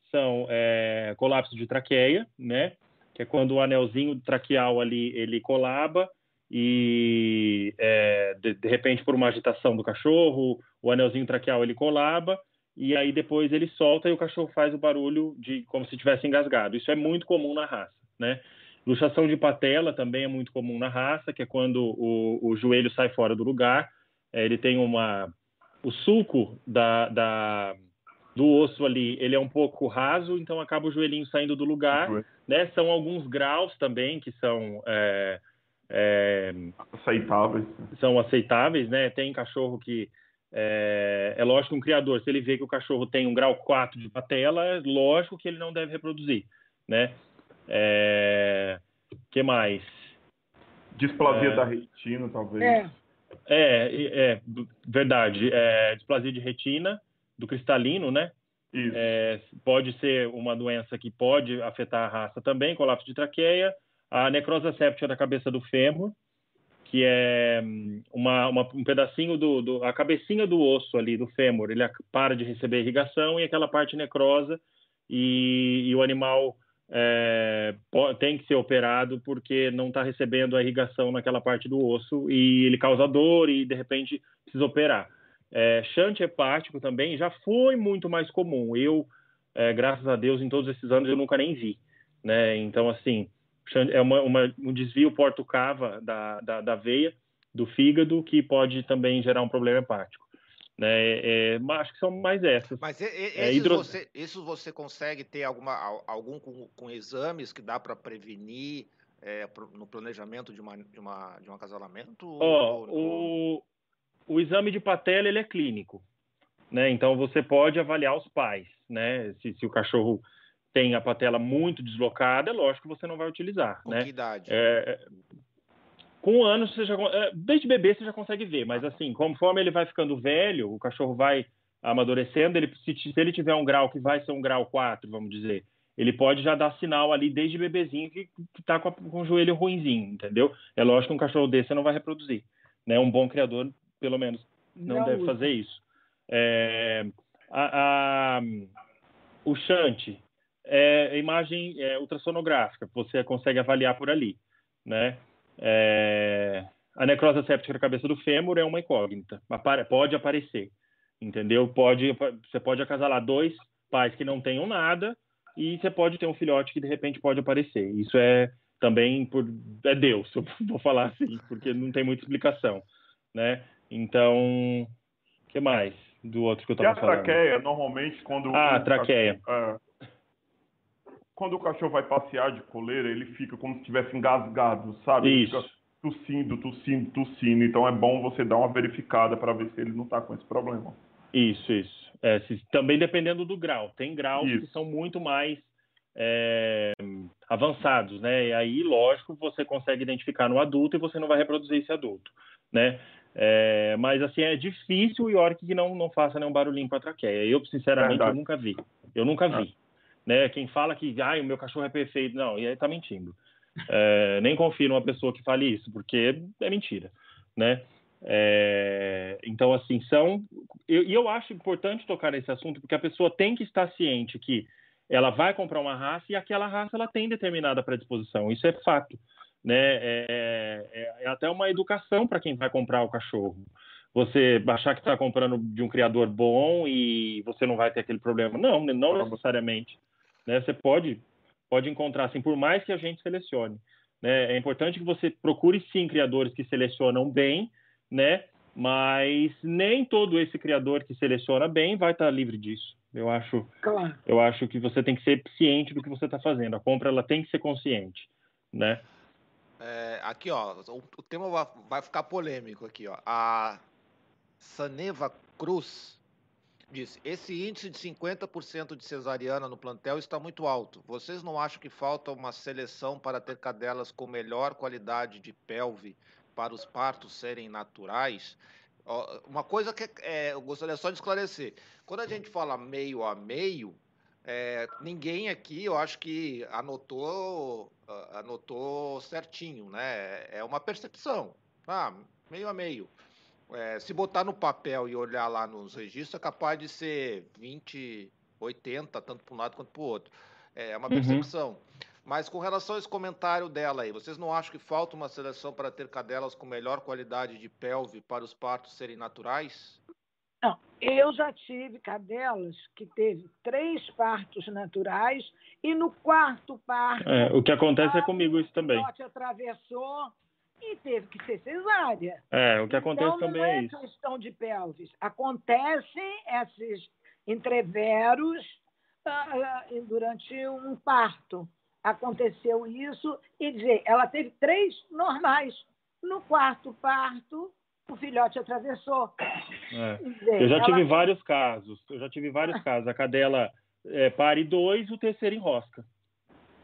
são é, colapso de traqueia, né? Que é quando o anelzinho traqueal ali ele colaba e é, de, de, repente por uma agitação do cachorro, o anelzinho traqueal ele colaba e aí depois ele solta e o cachorro faz o barulho de como se tivesse engasgado. Isso é muito comum na raça, né? Luxação de patela também é muito comum na raça, que é quando o, o joelho sai fora do lugar. É, ele tem uma o sulco da, da do osso ali, ele é um pouco raso, então acaba o joelhinho saindo do lugar, uhum. né? São alguns graus também que são é, é, aceitáveis. São aceitáveis, né? Tem cachorro que é, é, lógico que um criador, se ele vê que o cachorro tem um grau 4 de patela, é lógico que ele não deve reproduzir, né? É, que mais? Displasia é, da retina, talvez. É, é, é verdade. É, displasia de retina do cristalino, né? É, pode ser uma doença que pode afetar a raça também, colapso de traqueia, a necrose séptica da cabeça do fêmur, que é hum, uma, uma, um pedacinho do, do, a cabecinha do osso ali do fêmur, ele para de receber irrigação e aquela parte necrosa e, e o animal é, tem que ser operado porque não está recebendo a irrigação naquela parte do osso e ele causa dor e de repente precisa operar. É, shunt hepático também já foi muito mais comum. Eu, é, graças a Deus, em todos esses anos eu nunca nem vi. Né? Então, assim, é uma, uma, um desvio porto-cava da, da, da, veia, do fígado, que pode também gerar um problema hepático. Né? É, é acho que são mais essas. Mas esses, é, hidro... você, isso você consegue ter alguma, algum com, com exames que dá para prevenir é, no planejamento de, uma, de, uma, de um acasalamento? Oh, o, o exame de patela ele é clínico, né? Então você pode avaliar os pais, né? Se, se o cachorro tem a patela muito deslocada, é lógico que você não vai utilizar, Com né? que idade? É, com anos você já é, desde bebê você já consegue ver, mas assim, conforme ele vai ficando velho, o cachorro vai amadurecendo, ele se, se ele tiver um grau que vai ser um grau 4, vamos dizer, ele pode já dar sinal ali desde bebezinho que, está com, com o joelho ruinzinho, entendeu? É lógico que um cachorro desse você não vai reproduzir, né? Um bom criador pelo menos, não, não deve usa. fazer isso. É, a, a, o shunt é imagem é, ultrassonográfica, você consegue avaliar por ali, né? É, a necrose séptica da cabeça do fêmur é uma incógnita, pode aparecer, entendeu? Pode, você pode acasalar dois pais que não tenham nada e você pode ter um filhote que de repente pode aparecer. Isso é também por é Deus, eu vou falar assim, porque não tem muita explicação, né? Então, o que mais do outro que eu estava falando? a traqueia, normalmente, quando... Ah, a traqueia. Cachorro, é, quando o cachorro vai passear de coleira, ele fica como se estivesse engasgado, sabe? Isso. Ele fica tossindo, tossindo, tossindo. Então, é bom você dar uma verificada para ver se ele não está com esse problema. Isso, isso. É, se, também dependendo do grau. Tem graus isso. que são muito mais é, avançados, né? E aí, lógico, você consegue identificar no adulto e você não vai reproduzir esse adulto, né? É, mas assim, é difícil o York que não, não faça nenhum barulhinho com a traqueia. Eu, sinceramente, eu nunca vi. Eu nunca vi. Né? Quem fala que ah, o meu cachorro é perfeito, não, e aí tá mentindo. É, nem confio numa pessoa que fale isso, porque é mentira, né? É, então, assim, são. E eu, eu, acho importante tocar nesse assunto, porque a pessoa tem que estar ciente que ela vai comprar uma raça e aquela raça ela tem determinada predisposição. Isso é fato, né? É, é, é até uma educação para quem vai comprar o cachorro. Você achar que está comprando de um criador bom e você não vai ter aquele problema. Não, não necessariamente. Né? Você pode, pode encontrar, assim, por mais que a gente selecione. Né? É importante que você procure, sim, criadores que selecionam bem, né? mas nem todo esse criador que seleciona bem vai estar tá livre disso. Eu acho, claro. eu acho que você tem que ser ciente do que você está fazendo. A compra ela tem que ser consciente, né? É, aqui, ó, o, o tema vai, vai, ficar polêmico aqui, ó. A Saneva Cruz disse: esse índice de 50% de cesariana no plantel está muito alto. Vocês não acham que falta uma seleção para ter cadelas com melhor qualidade de pelve para os partos serem naturais, uma coisa que é, eu gostaria só de esclarecer: quando a gente fala meio a meio, é, ninguém aqui, eu acho que anotou, anotou certinho, né? É uma percepção, ah, meio a meio. É, se botar no papel e olhar lá nos registros, é capaz de ser 20, 80, tanto para um lado quanto para o outro. É uma uhum. percepção. Uhum. Mas com relação a esse comentário dela aí, vocês não acham que falta uma seleção para ter cadelas com melhor qualidade de pelve para os partos serem naturais? Não, eu já tive cadelas que teve três partos naturais e no quarto parto. É, o que acontece é comigo isso também. O atravessou e teve que ser cesárea. É, o que acontece então, também não é, é isso. questão de pelvis. Acontecem esses entreveros uh, durante um parto aconteceu isso e dizer, ela teve três normais. No quarto parto, o filhote atravessou. É. Dizer, eu já tive vários casos. Eu já tive vários casos. A cadela é, pare dois, o terceiro enrosca.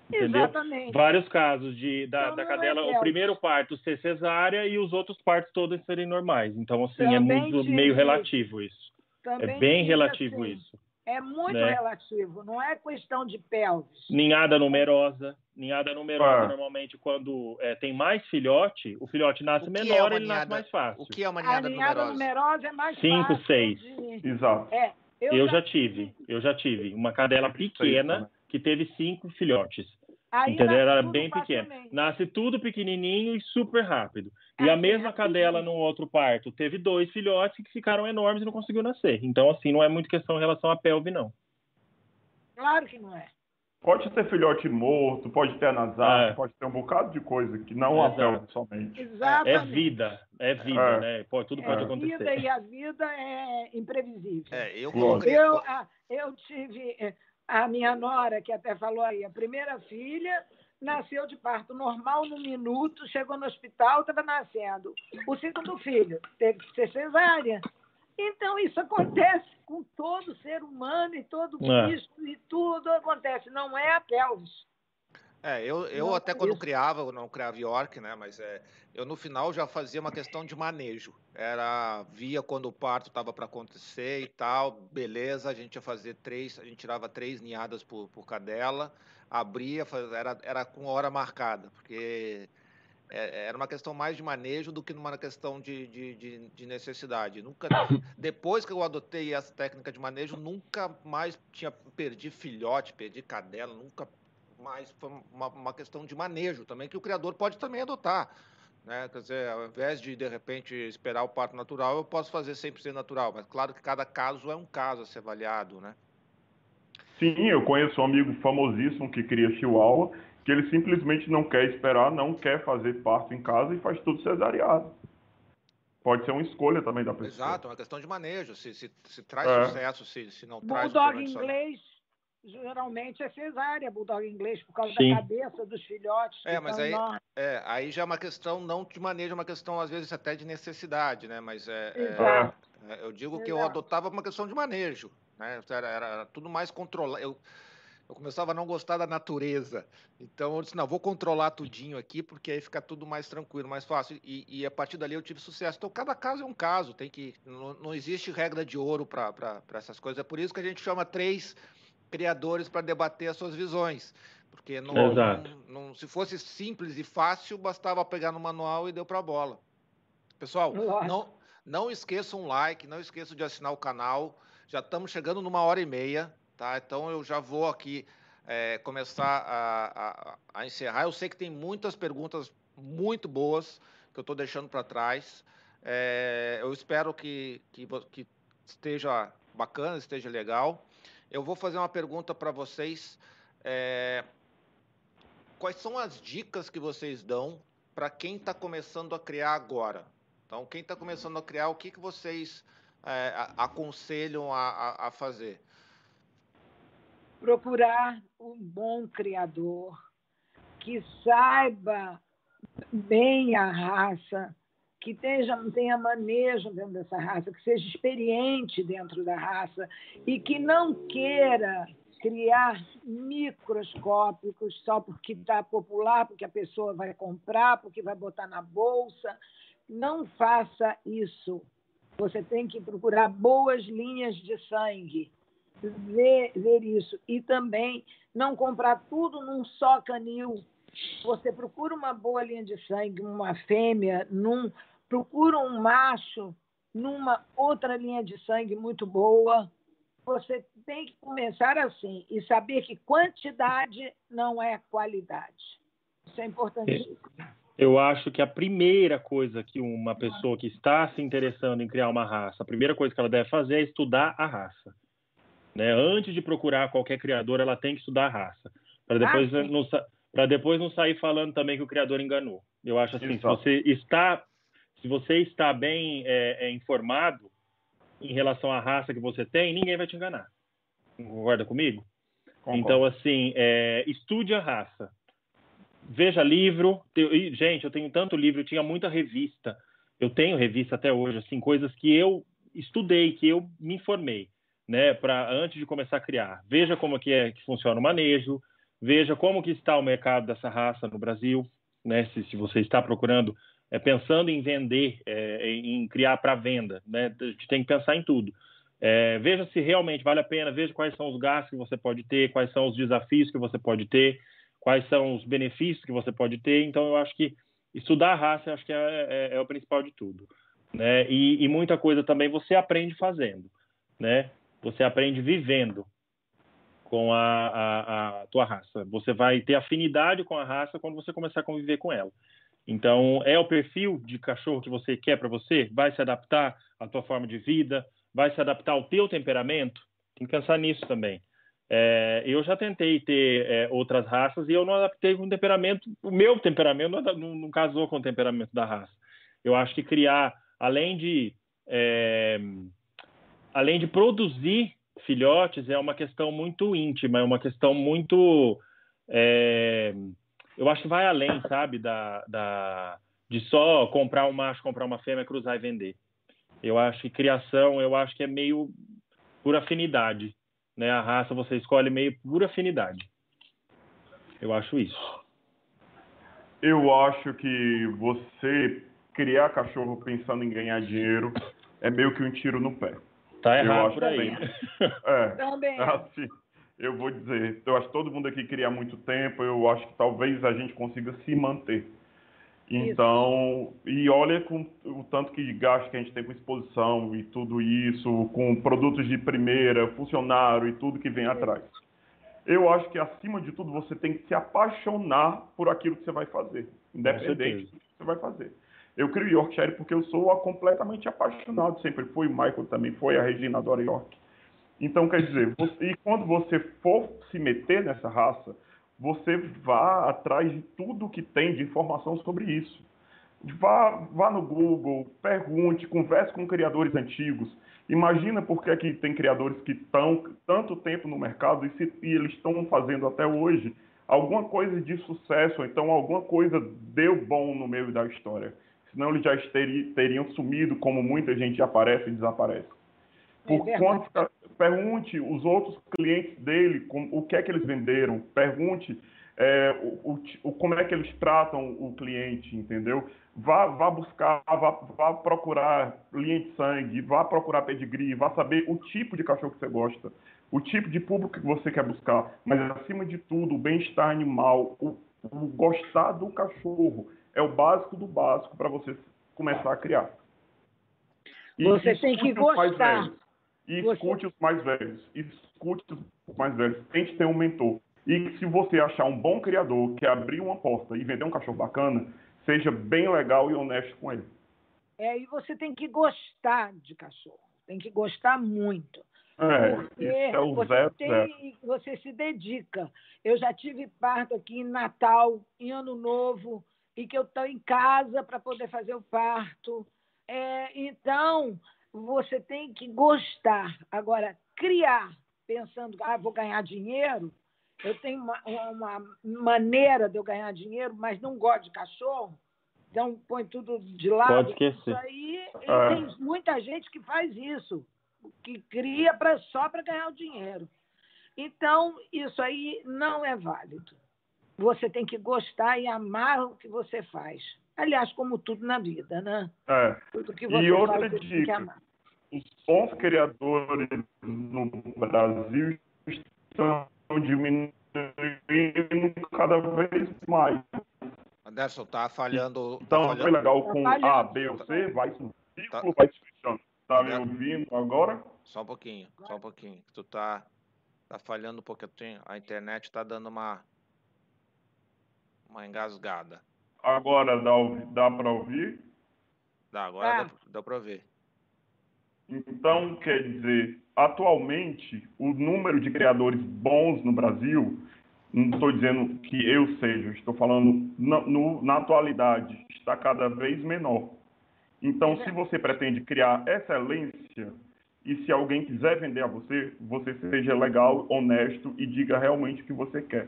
Entendeu? Exatamente. Vários casos de, da, então, da cadela, é o primeiro parto ser cesárea e os outros partos todos serem normais. Então, assim, é Também é muito meio relativo isso. Também é bem relativo assim. isso. É muito né? relativo, não é questão de pelvis. Ninhada numerosa. Ninhada numerosa, ah. normalmente, quando é, tem mais filhote, o filhote nasce o menor, é ele nasce mais fácil. O que é uma ninhada, a ninhada numerosa? numerosa é mais Cinco, fácil. seis. De... Exato. É, eu, eu já, tive, eu já tive uma cadela pequena né? que teve cinco filhotes. Aí entendeu? Era bem pequena. Nasce tudo pequenininho e super rápido. E é, a mesma é cadela no outro parto teve dois filhotes que ficaram enormes e não conseguiu nascer. Então, assim, não é muito questão em relação à pelve, não. Claro que não é. Pode ter filhote morto, pode ter anasar, é. pode ter um bocado de coisa que não é, a pelve somente. Exatamente. É vida, é vida, é. né? Pode, tudo pode é acontecer. Vida e a vida é imprevisível. É, eu, eu, eu tive eh, a minha nora, que até falou aí, a primeira filha nasceu de parto normal no minuto, chegou no hospital, estava nascendo. O segundo filho teve que ser cesárea. Então, isso acontece com todo ser humano e todo é. bicho e tudo acontece, não é a pelvis. É, eu, eu até quando criava, eu não criava York, né? Mas é, eu no final já fazia uma questão de manejo. Era via quando o parto estava para acontecer e tal, beleza. A gente ia fazer três, a gente tirava três ninhadas por, por cadela, abria, era, era com hora marcada, porque é, era uma questão mais de manejo do que uma questão de, de, de, de, necessidade. Nunca, depois que eu adotei essa técnica de manejo, nunca mais tinha perdi filhote, perdi cadela, nunca mais foi uma, uma questão de manejo também que o criador pode também adotar. Né? Quer dizer, ao invés de, de repente, esperar o parto natural, eu posso fazer 100% natural, mas claro que cada caso é um caso a ser avaliado, né? Sim, eu conheço um amigo famosíssimo que cria chihuahua, que ele simplesmente não quer esperar, não quer fazer parto em casa e faz tudo cesariado. Pode ser uma escolha também da pessoa. Exato, é uma questão de manejo, se, se, se traz é. sucesso, se, se não traz... Bulldog inglês geralmente é cesárea, bulldog inglês, por causa Sim. da cabeça dos filhotes. É, mas aí, é, aí já é uma questão não de manejo, é uma questão às vezes até de necessidade, né? Mas é, é, é eu digo Exato. que eu adotava uma questão de manejo, né? Era, era tudo mais controlado. Eu, eu começava a não gostar da natureza. Então eu disse, não, vou controlar tudinho aqui, porque aí fica tudo mais tranquilo, mais fácil. E, e a partir dali eu tive sucesso. Então cada caso é um caso, tem que. Não, não existe regra de ouro para essas coisas. É por isso que a gente chama três criadores para debater as suas visões. Porque não, não, não, se fosse simples e fácil, bastava pegar no manual e deu para a bola. Pessoal, não, não esqueçam um like, não esqueçam de assinar o canal. Já estamos chegando numa hora e meia. tá? Então eu já vou aqui é, começar a, a, a, encerrar. Eu sei que tem muitas perguntas muito boas que eu estou deixando para trás. É, eu espero que, que, que, esteja bacana, esteja legal. Eu vou fazer uma pergunta para vocês. É, quais são as dicas que vocês dão para quem está começando a criar agora? Então, quem está começando a criar, o que, que vocês é, aconselham a, a, a fazer? Procurar um bom criador que saiba bem a raça, que tenha, tenha manejo dentro dessa raça, que seja experiente dentro da raça e que não queira criar microscópicos só porque está popular, porque a pessoa vai comprar, porque vai botar na bolsa. Não faça isso. Você tem que procurar boas linhas de sangue, ver, ver isso. E também não comprar tudo num só canil. Você procura uma boa linha de sangue, uma fêmea, num, procura um macho numa outra linha de sangue muito boa você tem que começar assim e saber que quantidade não é qualidade. Isso é importantíssimo. Eu acho que a primeira coisa que uma pessoa que está se interessando em criar uma raça, a primeira coisa que ela deve fazer é estudar a raça. Né? Antes de procurar qualquer criador, ela tem que estudar a raça. Para depois, ah, não, depois não sair falando também que o criador enganou. Eu acho assim, se você está, se você está bem é, é, informado, em relação à raça que você tem, ninguém vai te enganar. Concorda comigo? Concordo. Então, assim, é, estude a raça. Veja livro. Gente, eu tenho tanto livro, eu tinha muita revista. Eu tenho revista até hoje, assim, coisas que eu estudei, que eu me informei, né, para antes de começar a criar. Veja como que é que funciona o manejo, veja como que está o mercado dessa raça no Brasil, né, se, se você está procurando é, pensando em vender, é, em criar para venda, né? A gente tem que pensar em tudo. É, veja se realmente vale a pena, veja quais são os gastos que você pode ter, quais são os desafios que você pode ter, quais são os benefícios que você pode ter. Então, eu acho que estudar a raça acho que é, é, é o principal de tudo. Né? E, e, muita coisa também você aprende fazendo, né? Você aprende vivendo com a, a, a tua raça. Você vai ter afinidade com a raça quando você começar a conviver com ela. Então, é o perfil de cachorro que você quer para você? Vai se adaptar à tua forma de vida? Vai se adaptar ao teu temperamento? Tem que pensar nisso também. É, eu já tentei ter é, outras raças e eu não adaptei com o temperamento. O meu temperamento não, não, casou com o temperamento da raça. Eu acho que criar, além de, é, além de produzir filhotes, é uma questão muito íntima, é uma questão muito é, eu acho que vai além, sabe, da, da, de só comprar um macho, comprar uma fêmea, cruzar e vender. Eu acho que criação, eu acho que é meio por afinidade, né? A raça você escolhe meio por afinidade. Eu acho isso. Eu acho que você criar cachorro pensando em ganhar dinheiro é meio que um tiro no pé. Tá errado por aí. É, Também. Assim, eu vou dizer, eu acho que todo mundo aqui queria muito tempo, eu acho que talvez a gente consiga se manter. Então, isso. e olha com o tanto que gasto que a gente tem com exposição e tudo isso, com produtos de primeira, funcionário e tudo que vem isso. atrás. Eu acho que acima de tudo você tem que se apaixonar por aquilo que você vai fazer, independente do que você vai fazer. Eu crio Yorkshire porque eu sou completamente apaixonado, sempre fui, o Michael também foi, a Regina adora York. Então, quer dizer, você, e quando você for se meter nessa raça, você vá atrás de tudo que tem de informação sobre isso. Vá, vá no Google, pergunte, converse com criadores antigos. Imagina por que, que tem criadores que estão tanto tempo no mercado e, se, e eles estão fazendo até hoje alguma coisa de sucesso, ou então alguma coisa deu bom no meio da história. Senão eles já teriam sumido, como muita gente aparece e desaparece. Por é conta, pergunte os outros clientes dele com, o que é que eles venderam, pergunte é, o, o, como é que eles tratam o cliente, entendeu? Vá, vá buscar, vá, vá, procurar linha de sangue, vá procurar pedigree, vá saber o tipo de cachorro que você gosta, o tipo de público que você quer buscar, mas acima de tudo, o bem-estar animal, o, o gostar do cachorro é o básico do básico para você começar a criar. E você tem que gostar. E escute você... os mais velhos. Escute os mais velhos. Tente ter um mentor. E se você achar um bom criador que abrir uma porta e vender um cachorro bacana, seja bem legal e honesto com ele. É, e você tem que gostar de cachorro. Tem que gostar muito. É, porque é o você, zero, tem, zero. você se dedica. Eu já tive parto aqui em Natal, em Ano Novo, e que eu estou em casa para poder fazer o parto. É, então, você tem que gostar. Agora, criar, pensando, ah, vou ganhar dinheiro, eu tenho uma, uma, maneira de eu ganhar dinheiro, mas não gosto de cachorro, então põe tudo de lado. Pode esquecer. Isso aí, é. tem muita gente que faz isso, que cria pra, só para ganhar o dinheiro. Então, isso aí não é válido. Você tem que gostar e amar o que você faz. Aliás, como tudo na vida, né? É. Tudo que você e outra faz, dica, os bons criadores no Brasil estão diminuindo cada vez mais. Anderson, tá falhando. Então, tá falhando. foi legal com tá A, B ou C, vai no Tá. ciclo, vai se fechando. Tá me ouvindo agora? Só um pouquinho, só um pouquinho. Tu tá, tá falhando eu tenho, a internet tá dando uma uma engasgada. Agora dá, dá para ouvir? Dá, agora Tá. dá, dá para ver. Então, quer dizer, atualmente, o número de criadores bons no Brasil, não estou dizendo que eu seja, estou falando na, no- na atualidade, está cada vez menor. Então, se você pretende criar excelência, e se alguém quiser vender a você, você seja legal, honesto e diga realmente o que você quer.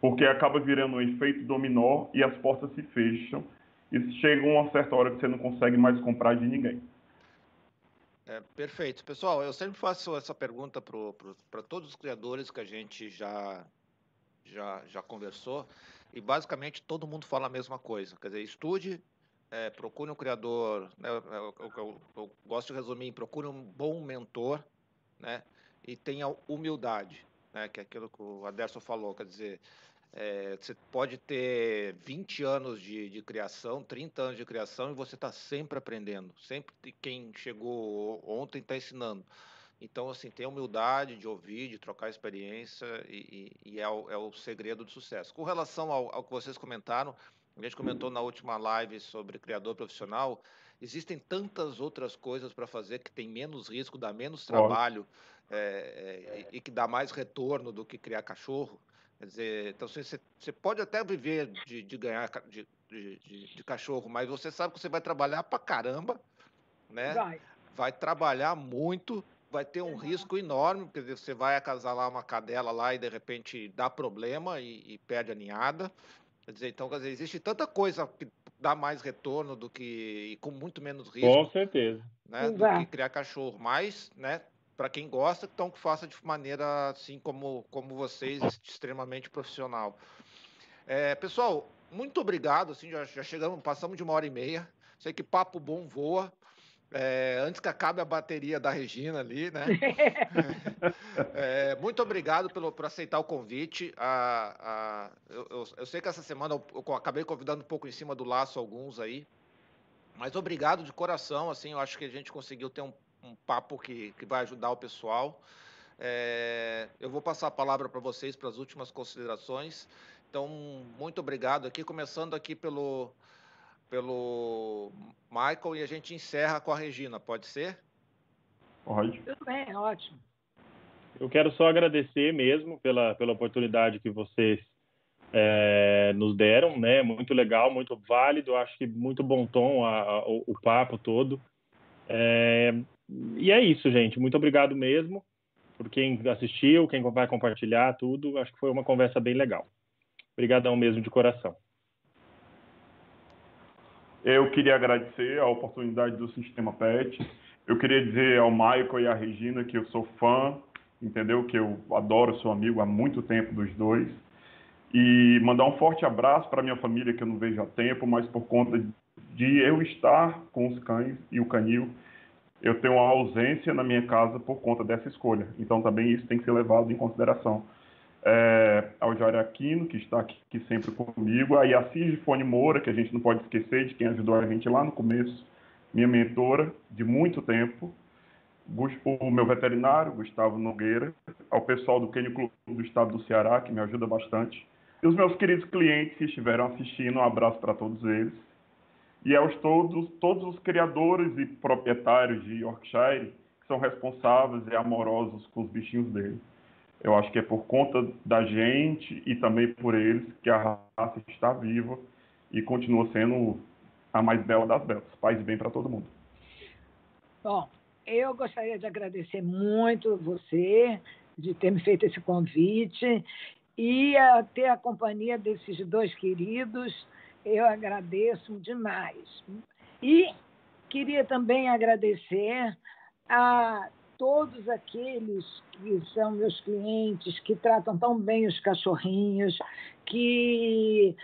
Porque acaba virando um efeito dominó e as portas se fecham e chega uma certa hora que você não consegue mais comprar de ninguém. É, perfeito. Pessoal, eu sempre faço essa pergunta para todos os criadores que a gente já, já, já conversou, e basicamente todo mundo fala a mesma coisa. Quer dizer, estude, é, procure um criador, né, eu, eu- eu- gosto de resumir, procure um bom mentor, né, e tenha humildade, né, que é aquilo que o Aderson falou, quer dizer, é, você pode ter 20 anos de, de criação, 30 anos de criação e você está sempre aprendendo. Sempre tem quem chegou ontem está ensinando. Então, assim, ter humildade de ouvir, de trocar experiência e, e- e é, o, é o segredo do sucesso. Com relação ao, ao que vocês comentaram, a gente comentou na última live sobre criador profissional, existem tantas outras coisas para fazer que tem menos risco, dá menos trabalho é, é, e, e que dá mais retorno do que criar cachorro. Quer dizer, então você, você- pode até viver de, de ganhar de, de, de- cachorro, mas você sabe que você vai trabalhar pra caramba, né? Vai. Vai trabalhar muito, vai ter um risco enorme, porque você vai acasalar uma cadela lá e de repente dá problema e, e perde a ninhada. Quer dizer, então, quer dizer, existe tanta coisa que dá mais retorno do que e com muito menos risco Com certeza. né, do que criar cachorro. Mas, né, para quem gosta, então que faça de maneira assim como, como vocês, extremamente profissional. É, pessoal, muito obrigado. Assim, já, já chegamos, passamos de uma hora e meia. Sei que papo bom voa. É, antes que acabe a bateria da Regina ali, né? É, muito obrigado pelo, por aceitar o convite. A, a- eu, eu- eu sei que essa semana eu, eu acabei convidando um pouco em cima do laço alguns aí, mas obrigado de coração. Assim, eu acho que a gente conseguiu ter um, um papo que, que vai ajudar o pessoal. É, eu vou passar a palavra para vocês para as últimas considerações. Então, muito obrigado aqui, começando aqui pelo pelo Michael e a gente encerra com a Regina, pode ser? Pode. Tudo bem, é ótimo. Eu quero só agradecer mesmo pela, pela oportunidade que vocês é, nos deram, né? Muito legal, muito válido, acho que muito bom tom a- a- o, o papo todo. É, e é isso, gente. Muito obrigado mesmo por quem assistiu, quem vai compartilhar tudo. Acho que foi uma conversa bem legal. Obrigadão mesmo de coração. Eu queria agradecer a oportunidade do Sistema PET. Eu queria dizer ao Michael e à Regina que eu sou fã, entendeu? Que eu adoro, sou amigo há muito tempo dos dois. E mandar um forte abraço para minha família que eu não vejo há tempo, mas por conta de eu estar com os cães e o canil, eu tenho uma ausência na minha casa por conta dessa escolha. Então também isso tem que ser levado em consideração. É, ao Jair Aquino, que está aqui, sempre comigo, a de Fone Moura, que a gente não pode esquecer de quem ajudou a gente lá no começo, minha mentora de muito tempo, o meu veterinário, Gustavo Nogueira, ao pessoal do Kenny Clube do Estado do Ceará, que me ajuda bastante, e os meus queridos clientes que estiveram assistindo, um abraço para todos eles, e aos todos, todos os criadores e proprietários de Yorkshire que são responsáveis e amorosos com os bichinhos deles. Eu acho que é por conta da gente e também por eles que a raça está viva e continua sendo a mais bela das belas. Paz e bem para todo mundo. Bom, eu gostaria de agradecer muito você de ter me feito esse convite e a ter a companhia desses dois queridos. Eu agradeço demais. E queria também agradecer a todos aqueles que são meus clientes, que tratam tão bem os cachorrinhos, que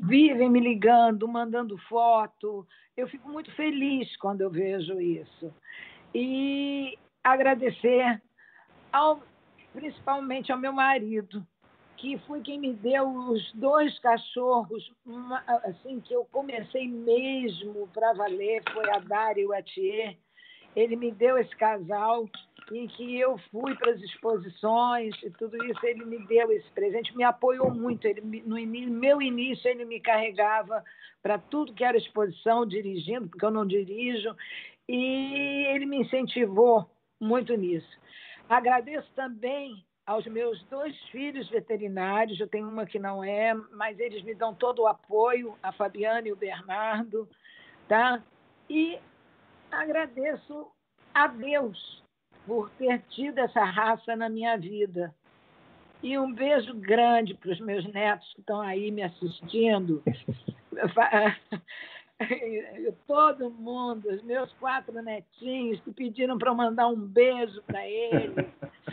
vivem me ligando, mandando foto. Eu fico muito feliz quando eu vejo isso. E agradecer ao, principalmente ao meu marido, que foi quem me deu os dois cachorros, uma, assim que eu comecei mesmo para valer, foi a Dari e Atier ele me deu esse casal em que eu fui para as exposições e tudo isso, ele me deu esse presente, me apoiou muito. Ele, no meu início, ele me carregava para tudo que era exposição, dirigindo, porque eu não dirijo, e ele me incentivou muito nisso. Agradeço também aos meus dois filhos veterinários, eu tenho uma que não é, mas eles me dão todo o apoio, a Fabiana e o Bernardo, tá? E agradeço a Deus por ter tido essa raça na minha vida. E um beijo grande para os meus netos que estão aí me assistindo. Todo mundo, os meus quatro netinhos que pediram para eu mandar um beijo para eles.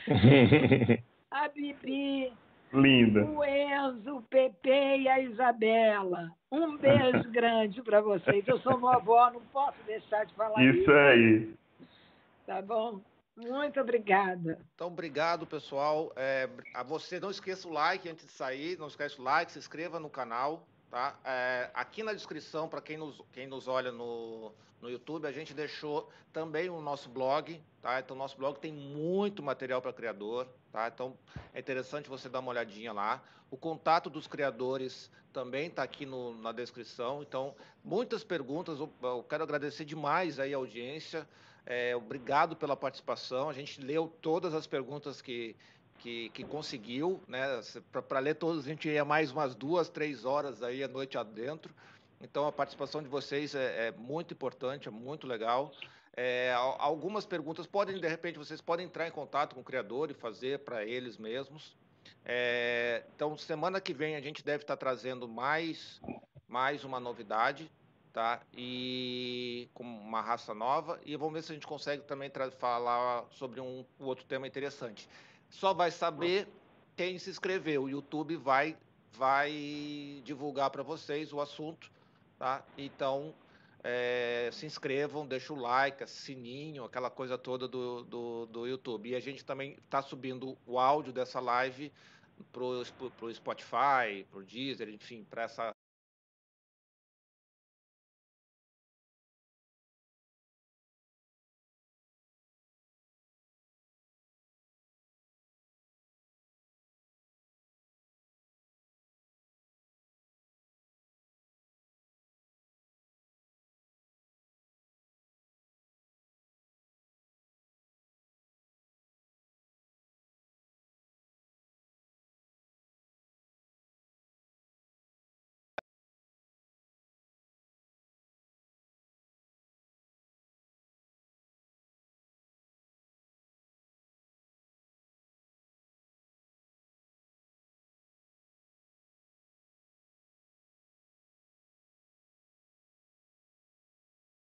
A Bibi, Linda. O Enzo, o Pepe e a Isabela. Um beijo grande para vocês. Eu sou vovó, não posso deixar de falar isso. Isso aí. Tá bom? Muito obrigada. Então, obrigado, pessoal. É, a você, não esqueça o like antes de sair. Não esqueça o like, se inscreva no canal. Tá? É, aqui na descrição, para quem nos, quem nos olha no, no YouTube, a gente deixou também o nosso blog. Tá? Então, nosso blog tem muito material para criador. Tá? Então, é interessante você dar uma olhadinha lá. O contato dos criadores também está aqui no, na descrição. Então, muitas perguntas. Eu, eu quero agradecer demais aí a audiência. É, obrigado pela participação. A gente leu todas as perguntas que, que, que conseguiu, né? Para ler todos, a gente ia mais umas duas, três horas aí a noite adentro. Então, a participação de vocês é, é muito importante, é muito legal. É, algumas perguntas podem, de repente, vocês podem entrar em contato com o criador e fazer para eles mesmos. É, então, semana que vem a gente deve estar trazendo mais, mais uma novidade, tá? E com uma raça nova. E vamos ver se a gente consegue também falar sobre um, um outro tema interessante. Só vai saber quem se inscreveu. O YouTube vai, vai divulgar para vocês o assunto, tá? Então, é, se inscrevam, deixa o like, sininho, aquela coisa toda do, do, do YouTube. E a gente também está subindo o áudio dessa live para o Spotify, para o Deezer, enfim, para